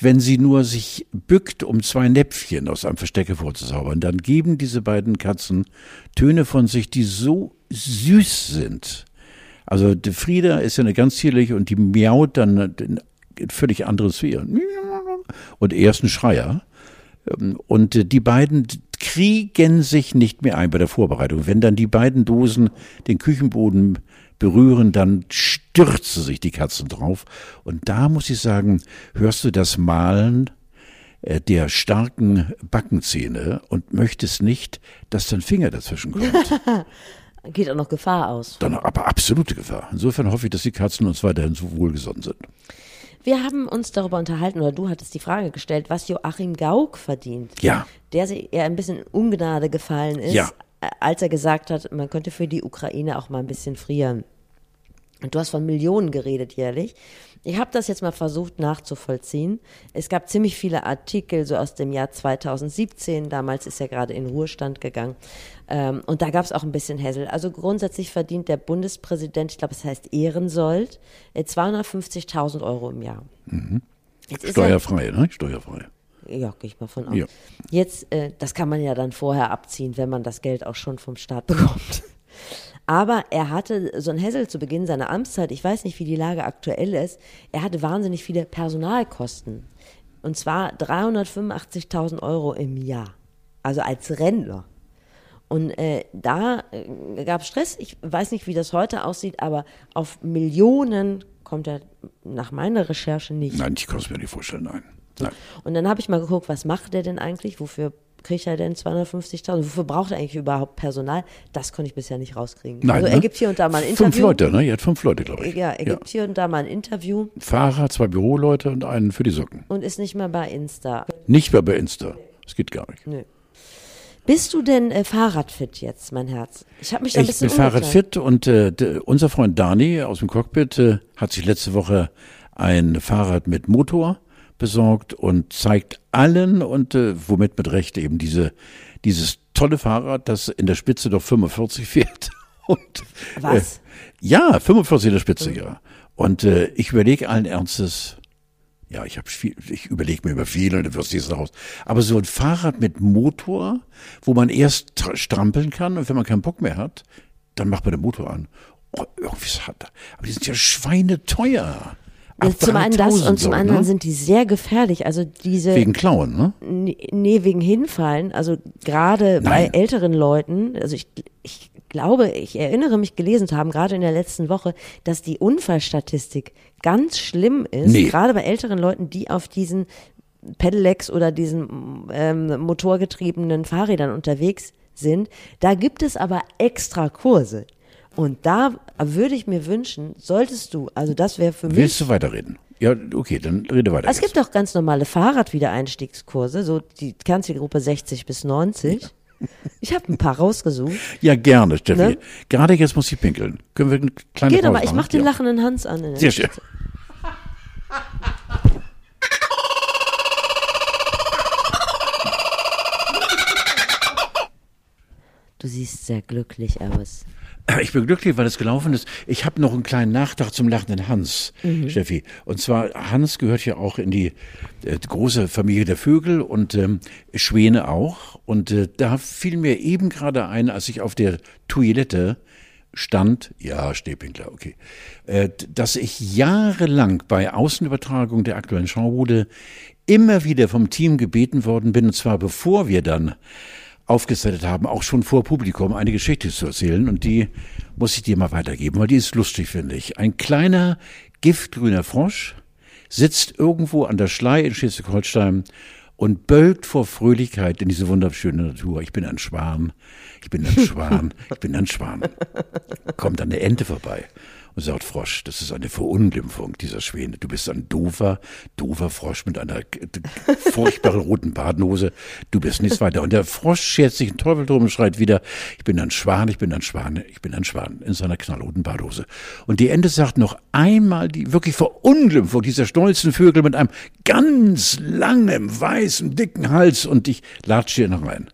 wenn sie nur sich bückt, um zwei Näpfchen aus einem Versteck hervorzuzaubern, dann geben diese beiden Katzen Töne von sich, die so süß sind. Also die Frieda ist ja eine ganz zierliche und die miaut dann in in völlig andere Sphären. Und er ist ein Schreier. Ähm, Und äh, die beiden kriegen sich nicht mehr ein bei der Vorbereitung. Wenn dann die beiden Dosen den Küchenboden berühren, dann stürzen sich die Katzen drauf. Und da muss ich sagen, hörst du das Malen äh, der starken Backenzähne und möchtest nicht, dass dein Finger dazwischen kommt. Geht auch noch Gefahr aus. Dann aber absolute Gefahr. Insofern hoffe ich, dass die Katzen uns weiterhin so wohlgesonnen sind. Wir haben uns darüber unterhalten, oder du hattest die Frage gestellt, was Joachim Gauck verdient. Ja. Der sich eher ein bisschen in Ungnade gefallen ist, Ja. Äh, als er gesagt hat, man könnte für die Ukraine auch mal ein bisschen frieren. Und du hast von Millionen geredet jährlich. Ich habe das jetzt mal versucht nachzuvollziehen. Es gab ziemlich viele Artikel so aus dem Jahr 2017. Damals ist er gerade in Ruhestand gegangen. Ähm, und da gab es auch ein bisschen Hässel. Also grundsätzlich verdient der Bundespräsident, ich glaube, es heißt Ehrensold, äh, 250.000 Euro im Jahr. Jetzt ist er- Steuerfrei, ne? Steuerfrei. Ja, gehe ich mal von aus. Ja. Jetzt, äh, das kann man ja dann vorher abziehen, wenn man das Geld auch schon vom Staat bekommt. Aber er hatte so ein Hessel zu Beginn seiner Amtszeit, ich weiß nicht, wie die Lage aktuell ist, er hatte wahnsinnig viele Personalkosten. Und zwar 385.000 Euro im Jahr. Also als Rentner. Und äh, da äh, gab es Stress. Ich weiß nicht, wie das heute aussieht, aber auf Millionen kommt er nach meiner Recherche nicht. Nein, ich kann es mir nicht vorstellen, nein. Nein. Und dann habe ich mal geguckt, was macht der denn eigentlich? Wofür kriegt er denn 250.000? Wofür braucht er eigentlich überhaupt Personal? Das konnte ich bisher nicht rauskriegen. Nein, also er ne? gibt hier und da mal ein Interview. Fünf Leute, ne? Er hat fünf Leute, glaube ich. Ja, er gibt hier und da mal ein Interview Fahrer, zwei Büroleute und einen für die Socken. und ist nicht mehr bei Insta. Nicht mehr bei Insta. Das geht gar nicht. Nö. Bist du denn äh, Fahrradfit jetzt, mein Herz? Ich habe mich da ein Ich bisschen bin Fahrrad umgetan. fit und äh, unser Freund Dani aus dem Cockpit äh, hat sich letzte Woche ein Fahrrad mit Motor besorgt und zeigt allen und äh, womit mit Recht eben diese dieses tolle Fahrrad, das in der Spitze doch 45 fährt. Und, Was? Äh, ja, 45 in der Spitze, ja. Und äh, ich überlege allen Ernstes, ja, ich habe viel, ich überlege mir über viel und dann wirst du es raus. Aber so ein Fahrrad mit Motor, wo man erst tr- strampeln kann und wenn man keinen Bock mehr hat, dann macht man den Motor an. Oh, irgendwie ist hat, aber die sind ja schweineteuer. Also zum einen das 3000 und zum anderen ne? sind die sehr gefährlich. Also diese Wegen Klauen, ne? Nee, wegen Hinfallen. Also gerade bei älteren Leuten, also ich, ich glaube, ich erinnere mich gelesen zu haben, gerade in der letzten Woche, dass die Unfallstatistik ganz schlimm ist, Nee. gerade bei älteren Leuten, die auf diesen Pedelecs oder diesen ähm, motorgetriebenen Fahrrädern unterwegs sind. Da gibt es aber extra Kurse. Und da würde ich mir wünschen, solltest du, also das wäre für mich Willst du weiterreden? Ja, okay, dann rede weiter. es gibt auch ganz normale Fahrradwiedereinstiegskurse, so die Kernzielgruppe 60 bis 90. Ich habe ein paar rausgesucht. ja, gerne, Steffi. Ne? Gerade jetzt muss ich pinkeln. Können wir eine kleine Geh doch Pause mal, ich machen? mach den ja. lachenden Hans an. in der Sehr schön. Du siehst sehr glücklich aus. Ich bin glücklich, weil es gelaufen ist. Ich habe noch einen kleinen Nachtrag zum lachenden Hans, mhm. Steffi. Und zwar, Hans gehört ja auch in die äh, große Familie der Vögel und ähm, Schwäne auch. Und äh, da fiel mir eben gerade ein, als ich auf der Toilette stand, ja, Stäbwinkler, okay, äh, dass ich jahrelang bei Außenübertragung der aktuellen Schaubude immer wieder vom Team gebeten worden bin, und zwar bevor wir dann aufgesetzt haben, auch schon vor Publikum eine Geschichte zu erzählen. Und die muss ich dir mal weitergeben, weil die ist lustig, finde ich. Ein kleiner giftgrüner Frosch sitzt irgendwo an der Schlei in Schleswig-Holstein und bölkt vor Fröhlichkeit in diese wunderschöne Natur. Ich bin ein Schwan, ich bin ein Schwan, ich bin ein Schwan. Kommt an der Ente vorbei und sagt, Frosch, das ist eine Verunglimpfung dieser Schwäne. Du bist ein doofer, doofer Frosch mit einer furchtbaren roten Badnose. Du bist nichts weiter. Und der Frosch schert sich einen Teufel drum und schreit wieder, ich bin ein Schwan, ich bin ein Schwan, ich bin ein Schwan in seiner knallroten Badhose. Und die Ente sagt noch einmal die wirklich Verunglimpfung dieser stolzen Vögel mit einem ganz langen, weißen, dicken Hals und ich latsche hier noch rein.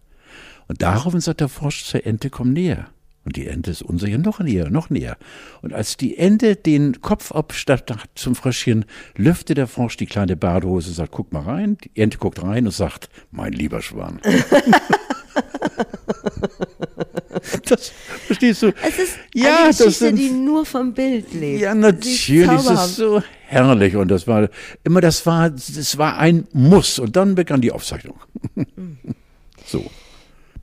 Und daraufhin sagt der Frosch zur Ente, komm näher. Und die Ente ist unsicher, noch näher, noch näher. Und als die Ente den Kopf abstatt zum Fröschchen, lüftet der Frosch die kleine Badehose, sagt, guck mal rein. Die Ente guckt rein und sagt, mein lieber Schwan. das verstehst du? Es ist ja, eine Geschichte, sind, die nur vom Bild lebt. Ja, natürlich. Das ist so herrlich. Und das war immer, das war, das war ein Muss. Und dann begann die Aufzeichnung. so.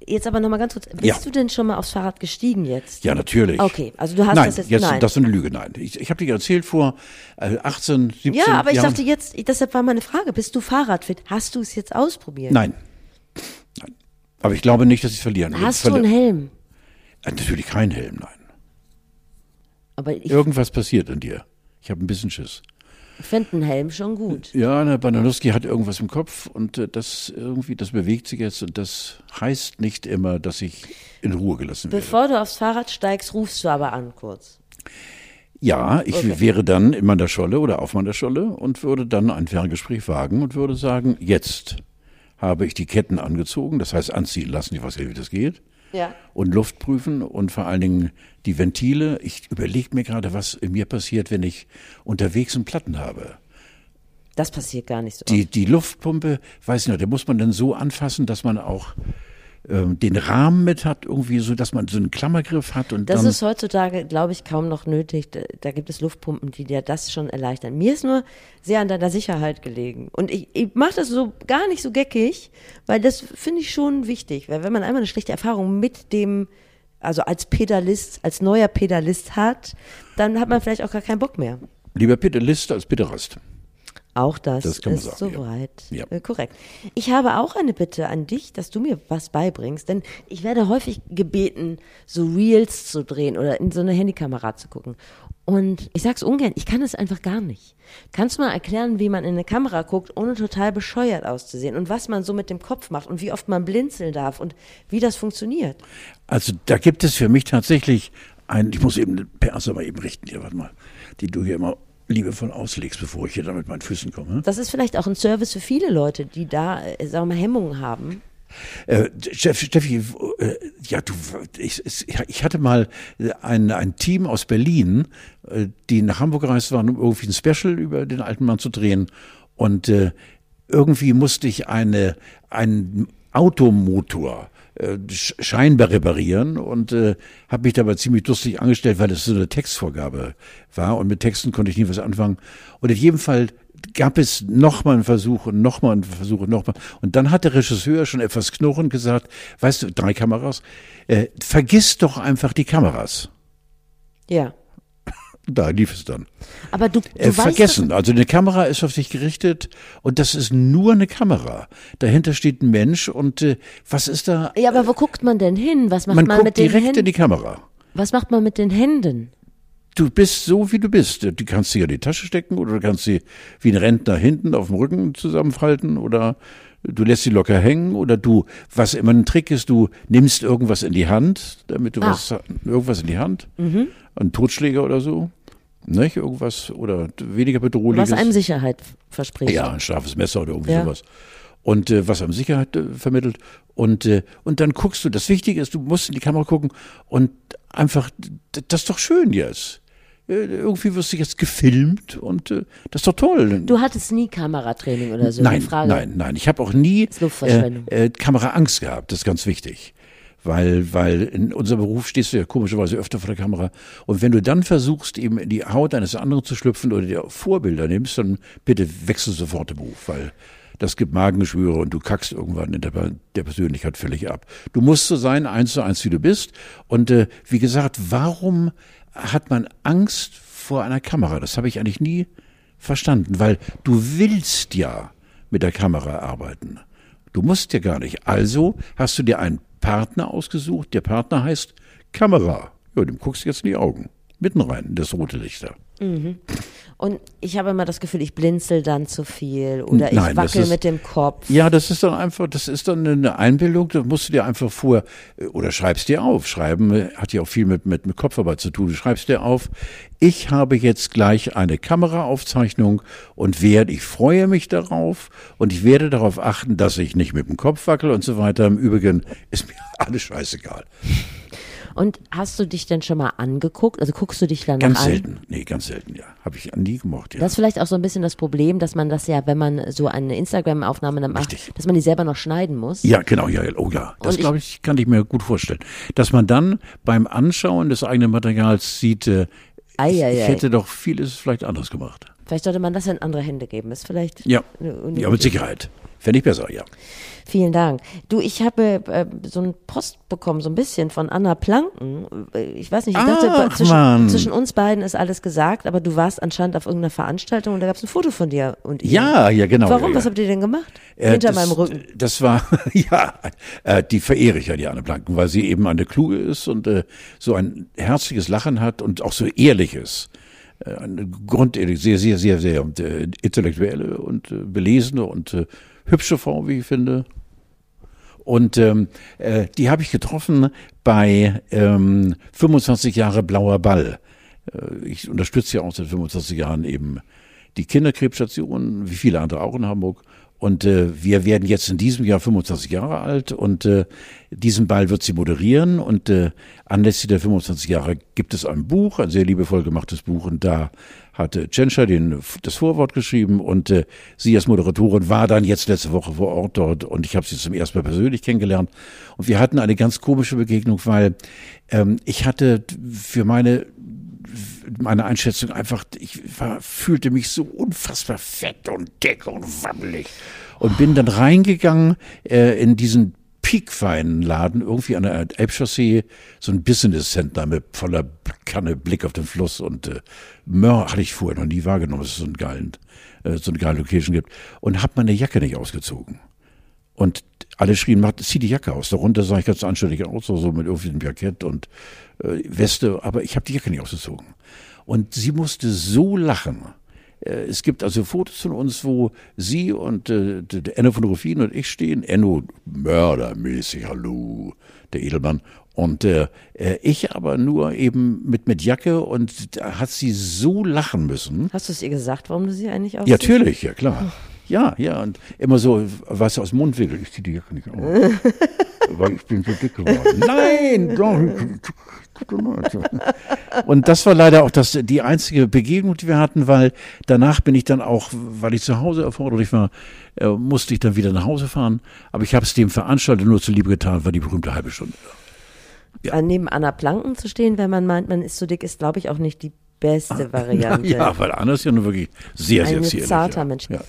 Jetzt aber nochmal ganz kurz. Bist ja. du denn schon mal aufs Fahrrad gestiegen jetzt? Ja, natürlich. Okay, also du hast nein, das jetzt, jetzt nein. Das ist eine Lüge, nein. Ich, ich habe dir erzählt vor äh, 18, 17 Ja, aber ich Jahren. dachte jetzt, deshalb war meine Frage, bist du Fahrradfit? Hast du es jetzt ausprobiert? Nein. Nein. Aber ich glaube nicht, dass ich verlieren würde. Hast du einen Helm? Äh, natürlich kein Helm, nein. Aber Irgendwas passiert in dir. Ich habe ein bisschen Schiss. Einen Helm schon gut. Ja, der Bananowski hat irgendwas im Kopf und äh, das irgendwie, das bewegt sich jetzt und das heißt nicht immer, dass ich in Ruhe gelassen werde. Bevor du aufs Fahrrad steigst, rufst du aber an kurz. Ja, ich Okay. wäre dann in meiner Scholle oder auf meiner Scholle und würde dann ein Ferngespräch wagen und würde sagen, jetzt habe ich die Ketten angezogen, das heißt anziehen lassen, ich weiß nicht, wie das geht, Ja. und Luft prüfen und vor allen Dingen die Ventile. Ich überlege mir gerade, was in mir passiert, wenn ich unterwegs einen Platten habe. Das passiert gar nicht so. Die, die Luftpumpe, weiß ich nicht, da muss man dann so anfassen, dass man auch ähm, den Rahmen mit hat, irgendwie so, dass man so einen Klammergriff hat und Das ist heutzutage, glaube ich, kaum noch nötig. Da, da gibt es Luftpumpen, die dir das schon erleichtern. Mir ist nur sehr an deiner Sicherheit gelegen. Und ich, ich mache das so gar nicht so geckig, weil das finde ich schon wichtig. Weil wenn man einmal eine schlechte Erfahrung mit dem, also als Pedalist, als neuer Pedalist hat, dann hat man vielleicht auch gar keinen Bock mehr. Lieber Pedalist als Pederast. Auch das, Das ist sagen, ja. soweit Ja. äh, korrekt. Ich habe auch eine Bitte an dich, dass du mir was beibringst, denn ich werde häufig gebeten, so Reels zu drehen oder in so eine Handykamera zu gucken. Und ich sag's ungern, ich kann es einfach gar nicht. Kannst du mal erklären, wie man in eine Kamera guckt, ohne total bescheuert auszusehen und was man so mit dem Kopf macht und wie oft man blinzeln darf und wie das funktioniert? Also da gibt es für mich tatsächlich ein, ich muss eben den Perser mal eben richten hier, warte mal, die du hier immer liebevoll auslegst, bevor ich hier dann mit meinen Füßen komme. Das ist vielleicht auch ein Service für viele Leute, die da, äh, sagen wir mal, Hemmungen haben. Äh, Steff, Steffi, äh, ja, du, ich, ich ich hatte mal äh, ein, ein Team aus Berlin, äh, die nach Hamburg gereist waren, um irgendwie ein Special über den alten Mann zu drehen. Und äh, irgendwie musste ich eine, einen Automotor äh, sch- scheinbar reparieren und äh, habe mich dabei ziemlich lustig angestellt, weil es so eine Textvorgabe war und mit Texten konnte ich nie was anfangen. Und in jedem Fall gab es nochmal einen Versuch und nochmal einen Versuch und nochmal. Und dann hat der Regisseur schon etwas knurrend gesagt, weißt du, drei Kameras, äh, vergiss doch einfach die Kameras. Ja. Da lief es dann. Aber du, du Äh, weißt vergessen. Also eine Kamera ist auf dich gerichtet und das ist nur eine Kamera. Dahinter steht ein Mensch und äh, was ist da? Ja, aber wo guckt man denn hin? Was macht Man man, guckt mit den direkt Händen? in die Kamera. Was macht man mit den Händen? Du bist so, wie du bist. Die kannst du ja in die Tasche stecken oder du kannst sie wie ein Rentner hinten auf dem Rücken zusammenfalten oder du lässt sie locker hängen oder du, was immer ein Trick ist, du nimmst irgendwas in die Hand, damit du Ah. was, irgendwas in die Hand, einen Totschläger oder so, nicht? Irgendwas oder weniger bedrohliches. Was einem Sicherheit verspricht. Ja, ein scharfes Messer oder irgendwie Ja. sowas. Und äh, was einem Sicherheit äh, vermittelt. Und, äh, und dann guckst du, das Wichtige ist, du musst in die Kamera gucken und einfach, das ist doch schön jetzt. Äh, irgendwie wirst du jetzt gefilmt und äh, das ist doch toll. Du hattest nie Kameratraining oder so? Nein, nein, nein. Ich habe auch nie äh, äh, Kameraangst gehabt. Das ist ganz wichtig. Weil, weil in unserem Beruf stehst du ja komischerweise öfter vor der Kamera. Und wenn du dann versuchst, eben in die Haut eines anderen zu schlüpfen oder dir Vorbilder nimmst, dann bitte wechsel sofort den Beruf, weil das gibt Magengeschwüre und du kackst irgendwann in der, der Persönlichkeit völlig ab. Du musst so sein, eins zu eins, wie du bist. Und äh, wie gesagt, warum hat man Angst vor einer Kamera? Das habe ich eigentlich nie verstanden, weil du willst ja mit der Kamera arbeiten. Du musst ja gar nicht. Also hast du dir einen Partner ausgesucht. Der Partner heißt Kamera. Ja, dem guckst du jetzt in die Augen. Mitten rein in das rote Lichter. Mhm. Und ich habe immer das Gefühl, ich blinzel dann zu viel oder ich Nein, wackel ist, mit dem Kopf. Ja, das ist dann einfach, das ist dann eine Einbildung, da musst du dir einfach vor, oder schreibst dir auf. Schreiben hat ja auch viel mit, mit, mit Kopfarbeit zu tun. Du schreibst dir auf, ich habe jetzt gleich eine Kameraaufzeichnung und werde, ich freue mich darauf und ich werde darauf achten, dass ich nicht mit dem Kopf wackel und so weiter. Im Übrigen ist mir alles scheißegal. Und hast du dich denn schon mal angeguckt? Also guckst du dich dann Ganz an? selten, nee, ganz selten, ja. Habe ich nie gemocht, ja. Das ist vielleicht auch so ein bisschen das Problem, dass man das ja, wenn man so eine Instagram-Aufnahme dann macht, Richtig. dass man die selber noch schneiden muss. Ja, genau, ja, oh ja. Das glaube ich, kann ich mir gut vorstellen. Dass man dann beim Anschauen des eigenen Materials sieht, äh, ei, ich, ei, ich hätte doch vieles vielleicht anders gemacht. Vielleicht sollte man das in andere Hände geben. Ist vielleicht. Ja, ja mit Sicherheit. Fände ich besser, ja. Vielen Dank. Du, ich habe äh, so einen Post bekommen, so ein bisschen von Anna Planken. Ich weiß nicht, ich dachte, Ach, zwischen, zwischen, uns beiden ist alles gesagt, aber du warst anscheinend auf irgendeiner Veranstaltung und da gab es ein Foto von dir und ihr. Ja, ja, genau. Warum? Ja, Was habt ihr denn gemacht? Äh, Hinter das, meinem Rücken. Das war, ja, äh, die verehre ich ja, die Anna Planken, weil sie eben eine kluge ist und äh, so ein herzliches Lachen hat und auch so ehrliches äh, eine grundehrlich, sehr, sehr, sehr, sehr äh, intellektuelle und äh, belesene und äh, hübsche Frau, wie ich finde. Und ähm, äh, die habe ich getroffen bei ähm, 25 Jahre Blauer Ball. Äh, ich unterstütze ja auch seit 25 Jahren eben die Kinderkrebsstation, wie viele andere auch in Hamburg. Und äh, wir werden jetzt in diesem Jahr 25 Jahre alt und äh, diesen Ball wird sie moderieren. Und äh, anlässlich der 25 Jahre gibt es ein Buch, ein sehr liebevoll gemachtes Buch. Und da hatte Tschentscher den, das Vorwort geschrieben und äh, sie als Moderatorin war dann jetzt letzte Woche vor Ort dort und ich habe sie zum ersten Mal persönlich kennengelernt. Und wir hatten eine ganz komische Begegnung, weil ähm, ich hatte für meine meine Einschätzung einfach, ich war, fühlte mich so unfassbar fett und dick und wabbelig und bin dann reingegangen äh, in diesen piekfeinen Laden, irgendwie an der Elbchaussee, so ein Business Center mit voller Kanne Blick auf den Fluss und äh, Mör hatte ich vorher noch nie wahrgenommen, dass es so, einen geilen, äh, so eine geile Location gibt und habe meine Jacke nicht ausgezogen. Und alle schrien, mach, zieh die Jacke aus. Darunter sah ich ganz anständig aus, so mit irgendwie einem Jackett und äh, Weste, aber ich habe die Jacke nicht ausgezogen. Und sie musste so lachen. Äh, es gibt also Fotos von uns, wo sie und äh, der Enno von Ruffin und ich stehen. Enno mördermäßig, hallo, der Edelmann. Und äh, äh, ich aber nur eben mit, mit Jacke und da hat sie so lachen müssen. Hast du es ihr gesagt, warum du sie eigentlich ausziehst? Ja, natürlich, ja klar. Ja, ja, und immer so, was aus dem Mund will. Ich zieh die Jacke nicht aus. weil ich bin so dick geworden. Nein, doch. Und das war leider auch das, die einzige Begegnung, die wir hatten, weil danach bin ich dann auch, weil ich zu Hause erforderlich war, äh, musste ich dann wieder nach Hause fahren. Aber ich habe es dem Veranstalter nur zuliebe getan, war die berühmte halbe Stunde. Ja. Neben Anna Planken zu stehen, wenn man meint, man ist so dick, ist, glaube ich, auch nicht die beste Variante. Ja, weil Anna ist ja nur wirklich sehr, sehr zierlich. Ein zarter ja. Mensch. Ja.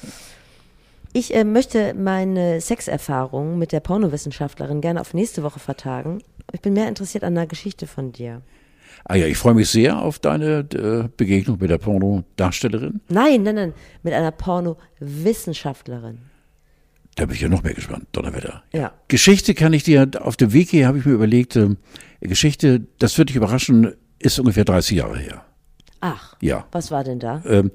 Ich äh, möchte meine Sexerfahrung mit der Pornowissenschaftlerin gerne auf nächste Woche vertagen. Ich bin mehr interessiert an einer Geschichte von dir. Ah ja, ich freue mich sehr auf deine äh, Begegnung mit der Pornodarstellerin. Nein, nein, nein, mit einer Pornowissenschaftlerin. Da bin ich ja noch mehr gespannt, Donnerwetter. Ja. Geschichte kann ich dir, auf dem Weg hier habe ich mir überlegt, äh, Geschichte, das wird dich überraschen, ist ungefähr 30 Jahre her. Ach. Ja. Was war denn da? Ähm,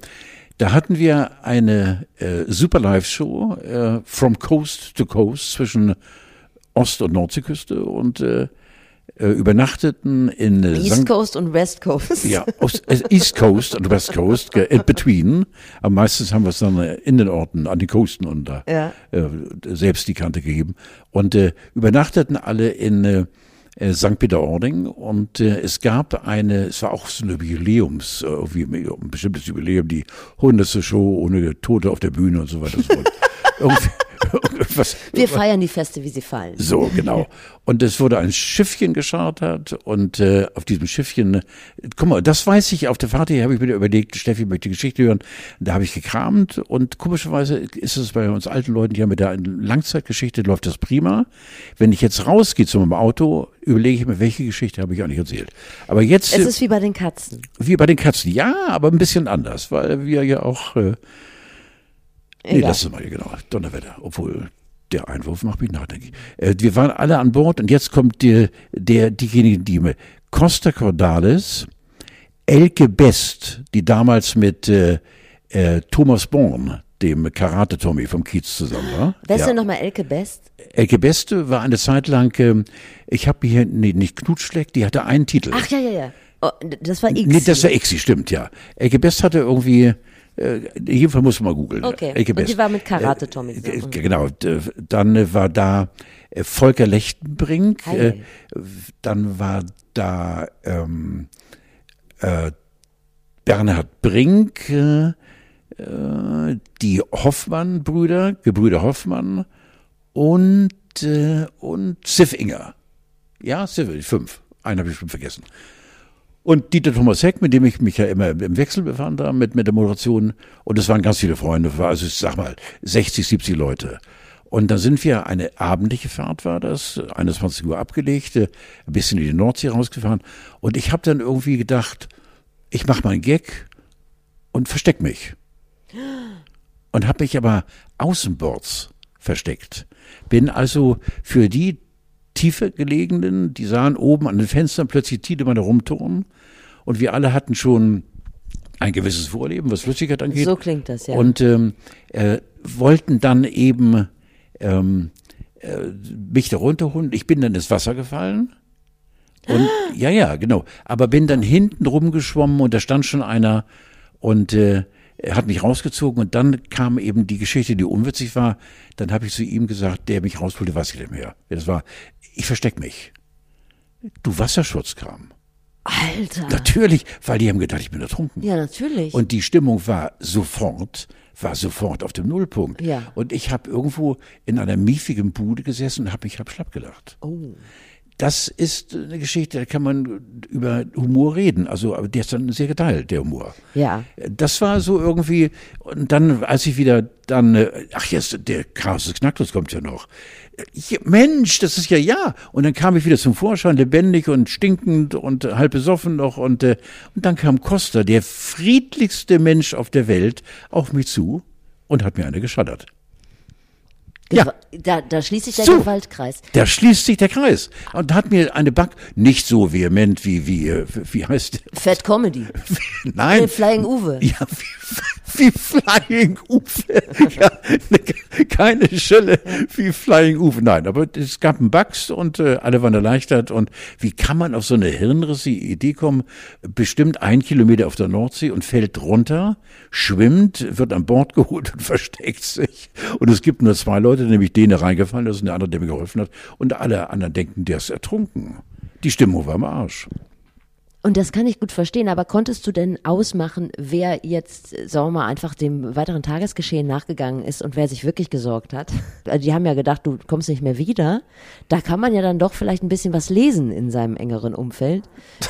da hatten wir eine äh, Super Live-Show äh, from Coast to Coast zwischen Ost- und Nordseeküste und äh, äh übernachteten in äh, East Sankt Coast und West Coast. Ja, äh, East Coast und West Coast, in between. Aber meistens haben wir es dann äh, in den Orten, an den Coasten und da ja. äh, selbst die Kante gegeben. Und äh, übernachteten alle in äh, St. Peter-Ording und äh, es gab eine, es war auch so eine Jubiläums, äh, irgendwie ein bestimmtes Jubiläum, die hundertste Show ohne Tote auf der Bühne und so weiter und so fort. Irgendwas- Wir feiern die Feste, wie sie fallen. so, genau. Und es wurde ein Schiffchen geschartert und äh, auf diesem Schiffchen, äh, guck mal, das weiß ich, auf der Fahrt hier habe ich mir überlegt, Steffi möchte Geschichte hören. Da habe ich gekramt und komischerweise ist es bei uns alten Leuten, die haben mit der Langzeitgeschichte, läuft das prima. Wenn ich jetzt rausgehe zu meinem Auto, überlege ich mir, welche Geschichte habe ich eigentlich erzählt. Aber jetzt, Es ist wie bei den Katzen. wie bei den Katzen, ja, aber ein bisschen anders, weil wir ja auch, äh, nee, Egal. lass es mal, genau, Donnerwetter, obwohl der Einwurf macht mich nachdenklich. Äh, wir waren alle an Bord und jetzt kommt der, der, diejenigen, die mir, Costa Cordalis, Elke Best, die damals mit äh, äh, Thomas Born, dem Karate-Tommy vom Kiez zusammen war. Wer ist Ja. denn nochmal Elke Best? Elke Beste war eine Zeit lang, ähm, ich habe hier, nee, nicht Knutschleck, die hatte einen Titel. Ach ja, ja, ja. Oh, das war X. Nee, das war Ixi, stimmt, ja. Elke Best hatte irgendwie, äh, Fall muss man mal googeln. Okay. Und die war mit Karate Tommy Äh, zusammen. äh, Genau, dann äh, war da äh, Volker Lechtenbrink, Hi. äh, dann war da ähm, äh, Bernhard Brink, äh, die Hoffmann-Brüder, Gebrüder Hoffmann und, äh, und Sif Inger. Ja, Sif, fünf. Einen habe ich schon vergessen. Und Dieter Thomas Heck, mit dem ich mich ja immer im Wechsel befand, da mit, mit der Moderation. Und es waren ganz viele Freunde, also ich sag mal 60, 70 Leute. Und dann sind wir, eine abendliche Fahrt war das, 21 Uhr abgelegt, äh, ein bisschen in die Nordsee rausgefahren. Und ich habe dann irgendwie gedacht, ich mache mal Gag und versteck mich. Und habe mich aber außenbords versteckt. Bin also für die tiefer gelegenen, die sahen oben an den Fenstern plötzlich Tiedemann herumturnen und wir alle hatten schon ein gewisses Vorleben, was Flüssigkeit angeht. So klingt das, ja. Und ähm, äh, wollten dann eben ähm, äh, mich da runterholen. Ich bin dann ins Wasser gefallen. Und ja, ja, genau. Aber bin dann hinten rumgeschwommen und da stand schon einer und äh, er hat mich rausgezogen und dann kam eben die Geschichte, die unwitzig war. Dann habe ich zu ihm gesagt, der mich rausholte, weiß ich nicht mehr. Das war, ich versteck mich. Du Wasserschutzkram. Alter. Natürlich, weil die haben gedacht, ich bin ertrunken. Ja, natürlich. Und die Stimmung war sofort, war sofort auf dem Nullpunkt. Ja. Und ich habe irgendwo in einer miefigen Bude gesessen und habe mich halb schlapp gelacht. oh. Das ist eine Geschichte, da kann man über Humor reden. Also, aber der ist dann sehr geteilt, der Humor. Ja. Das war so irgendwie, und dann, als ich wieder dann, äh, ach jetzt, der Chaos des Knacktus kommt ja noch. Mensch, das ist ja ja. Und dann kam ich wieder zum Vorschein, lebendig und stinkend und halb besoffen noch. Und, äh, und dann kam Costa, der friedlichste Mensch auf der Welt, auf mich zu und hat mir eine geschaddert. Ja. Da, da schließt sich der So. Gewaltkreis. Da schließt sich der Kreis. Und hat mir eine Back, nicht so vehement wie, wie, wie heißt der? Fat Comedy. Nein. Äh, Flying Uwe. Ja, wie, wie Flying Uwe. Ja, ne, keine Schelle wie Flying Uwe. Nein, aber es gab einen Bugs und äh, alle waren erleichtert. Und wie kann man auf so eine hirnrissige Idee kommen? Bestimmt ein Kilometer auf der Nordsee und fällt runter, schwimmt, wird an Bord geholt und versteckt sich. Und es gibt nur zwei Leute, nämlich den, der reingefallen ist und der andere, der mir geholfen hat. Und alle anderen denken, der ist ertrunken. Die Stimmung war am Arsch. Und das kann ich gut verstehen, aber konntest du denn ausmachen, wer jetzt, äh, sagen wir mal, einfach dem weiteren Tagesgeschehen nachgegangen ist und wer sich wirklich gesorgt hat? Also Die haben ja gedacht, du kommst nicht mehr wieder. Da kann man ja dann doch vielleicht ein bisschen was lesen in seinem engeren Umfeld.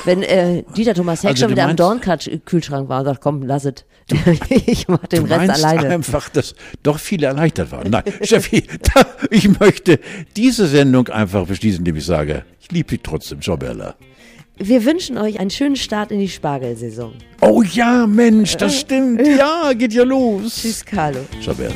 Wenn äh, Dieter Thomas Heck Also schon wieder am Dornkühlschrank war und sagt, komm, lass es. ich mach den Rest alleine. einfach, dass doch viele erleichtert waren. Nein, Steffi, ich möchte diese Sendung einfach beschließen, indem ich sage, ich liebe dich trotzdem, Ciao Bella. Wir wünschen euch einen schönen Start in die Spargelsaison. Oh ja, Mensch, das stimmt. Ja, geht ja los. Tschüss, Carlo. Ciao Bella.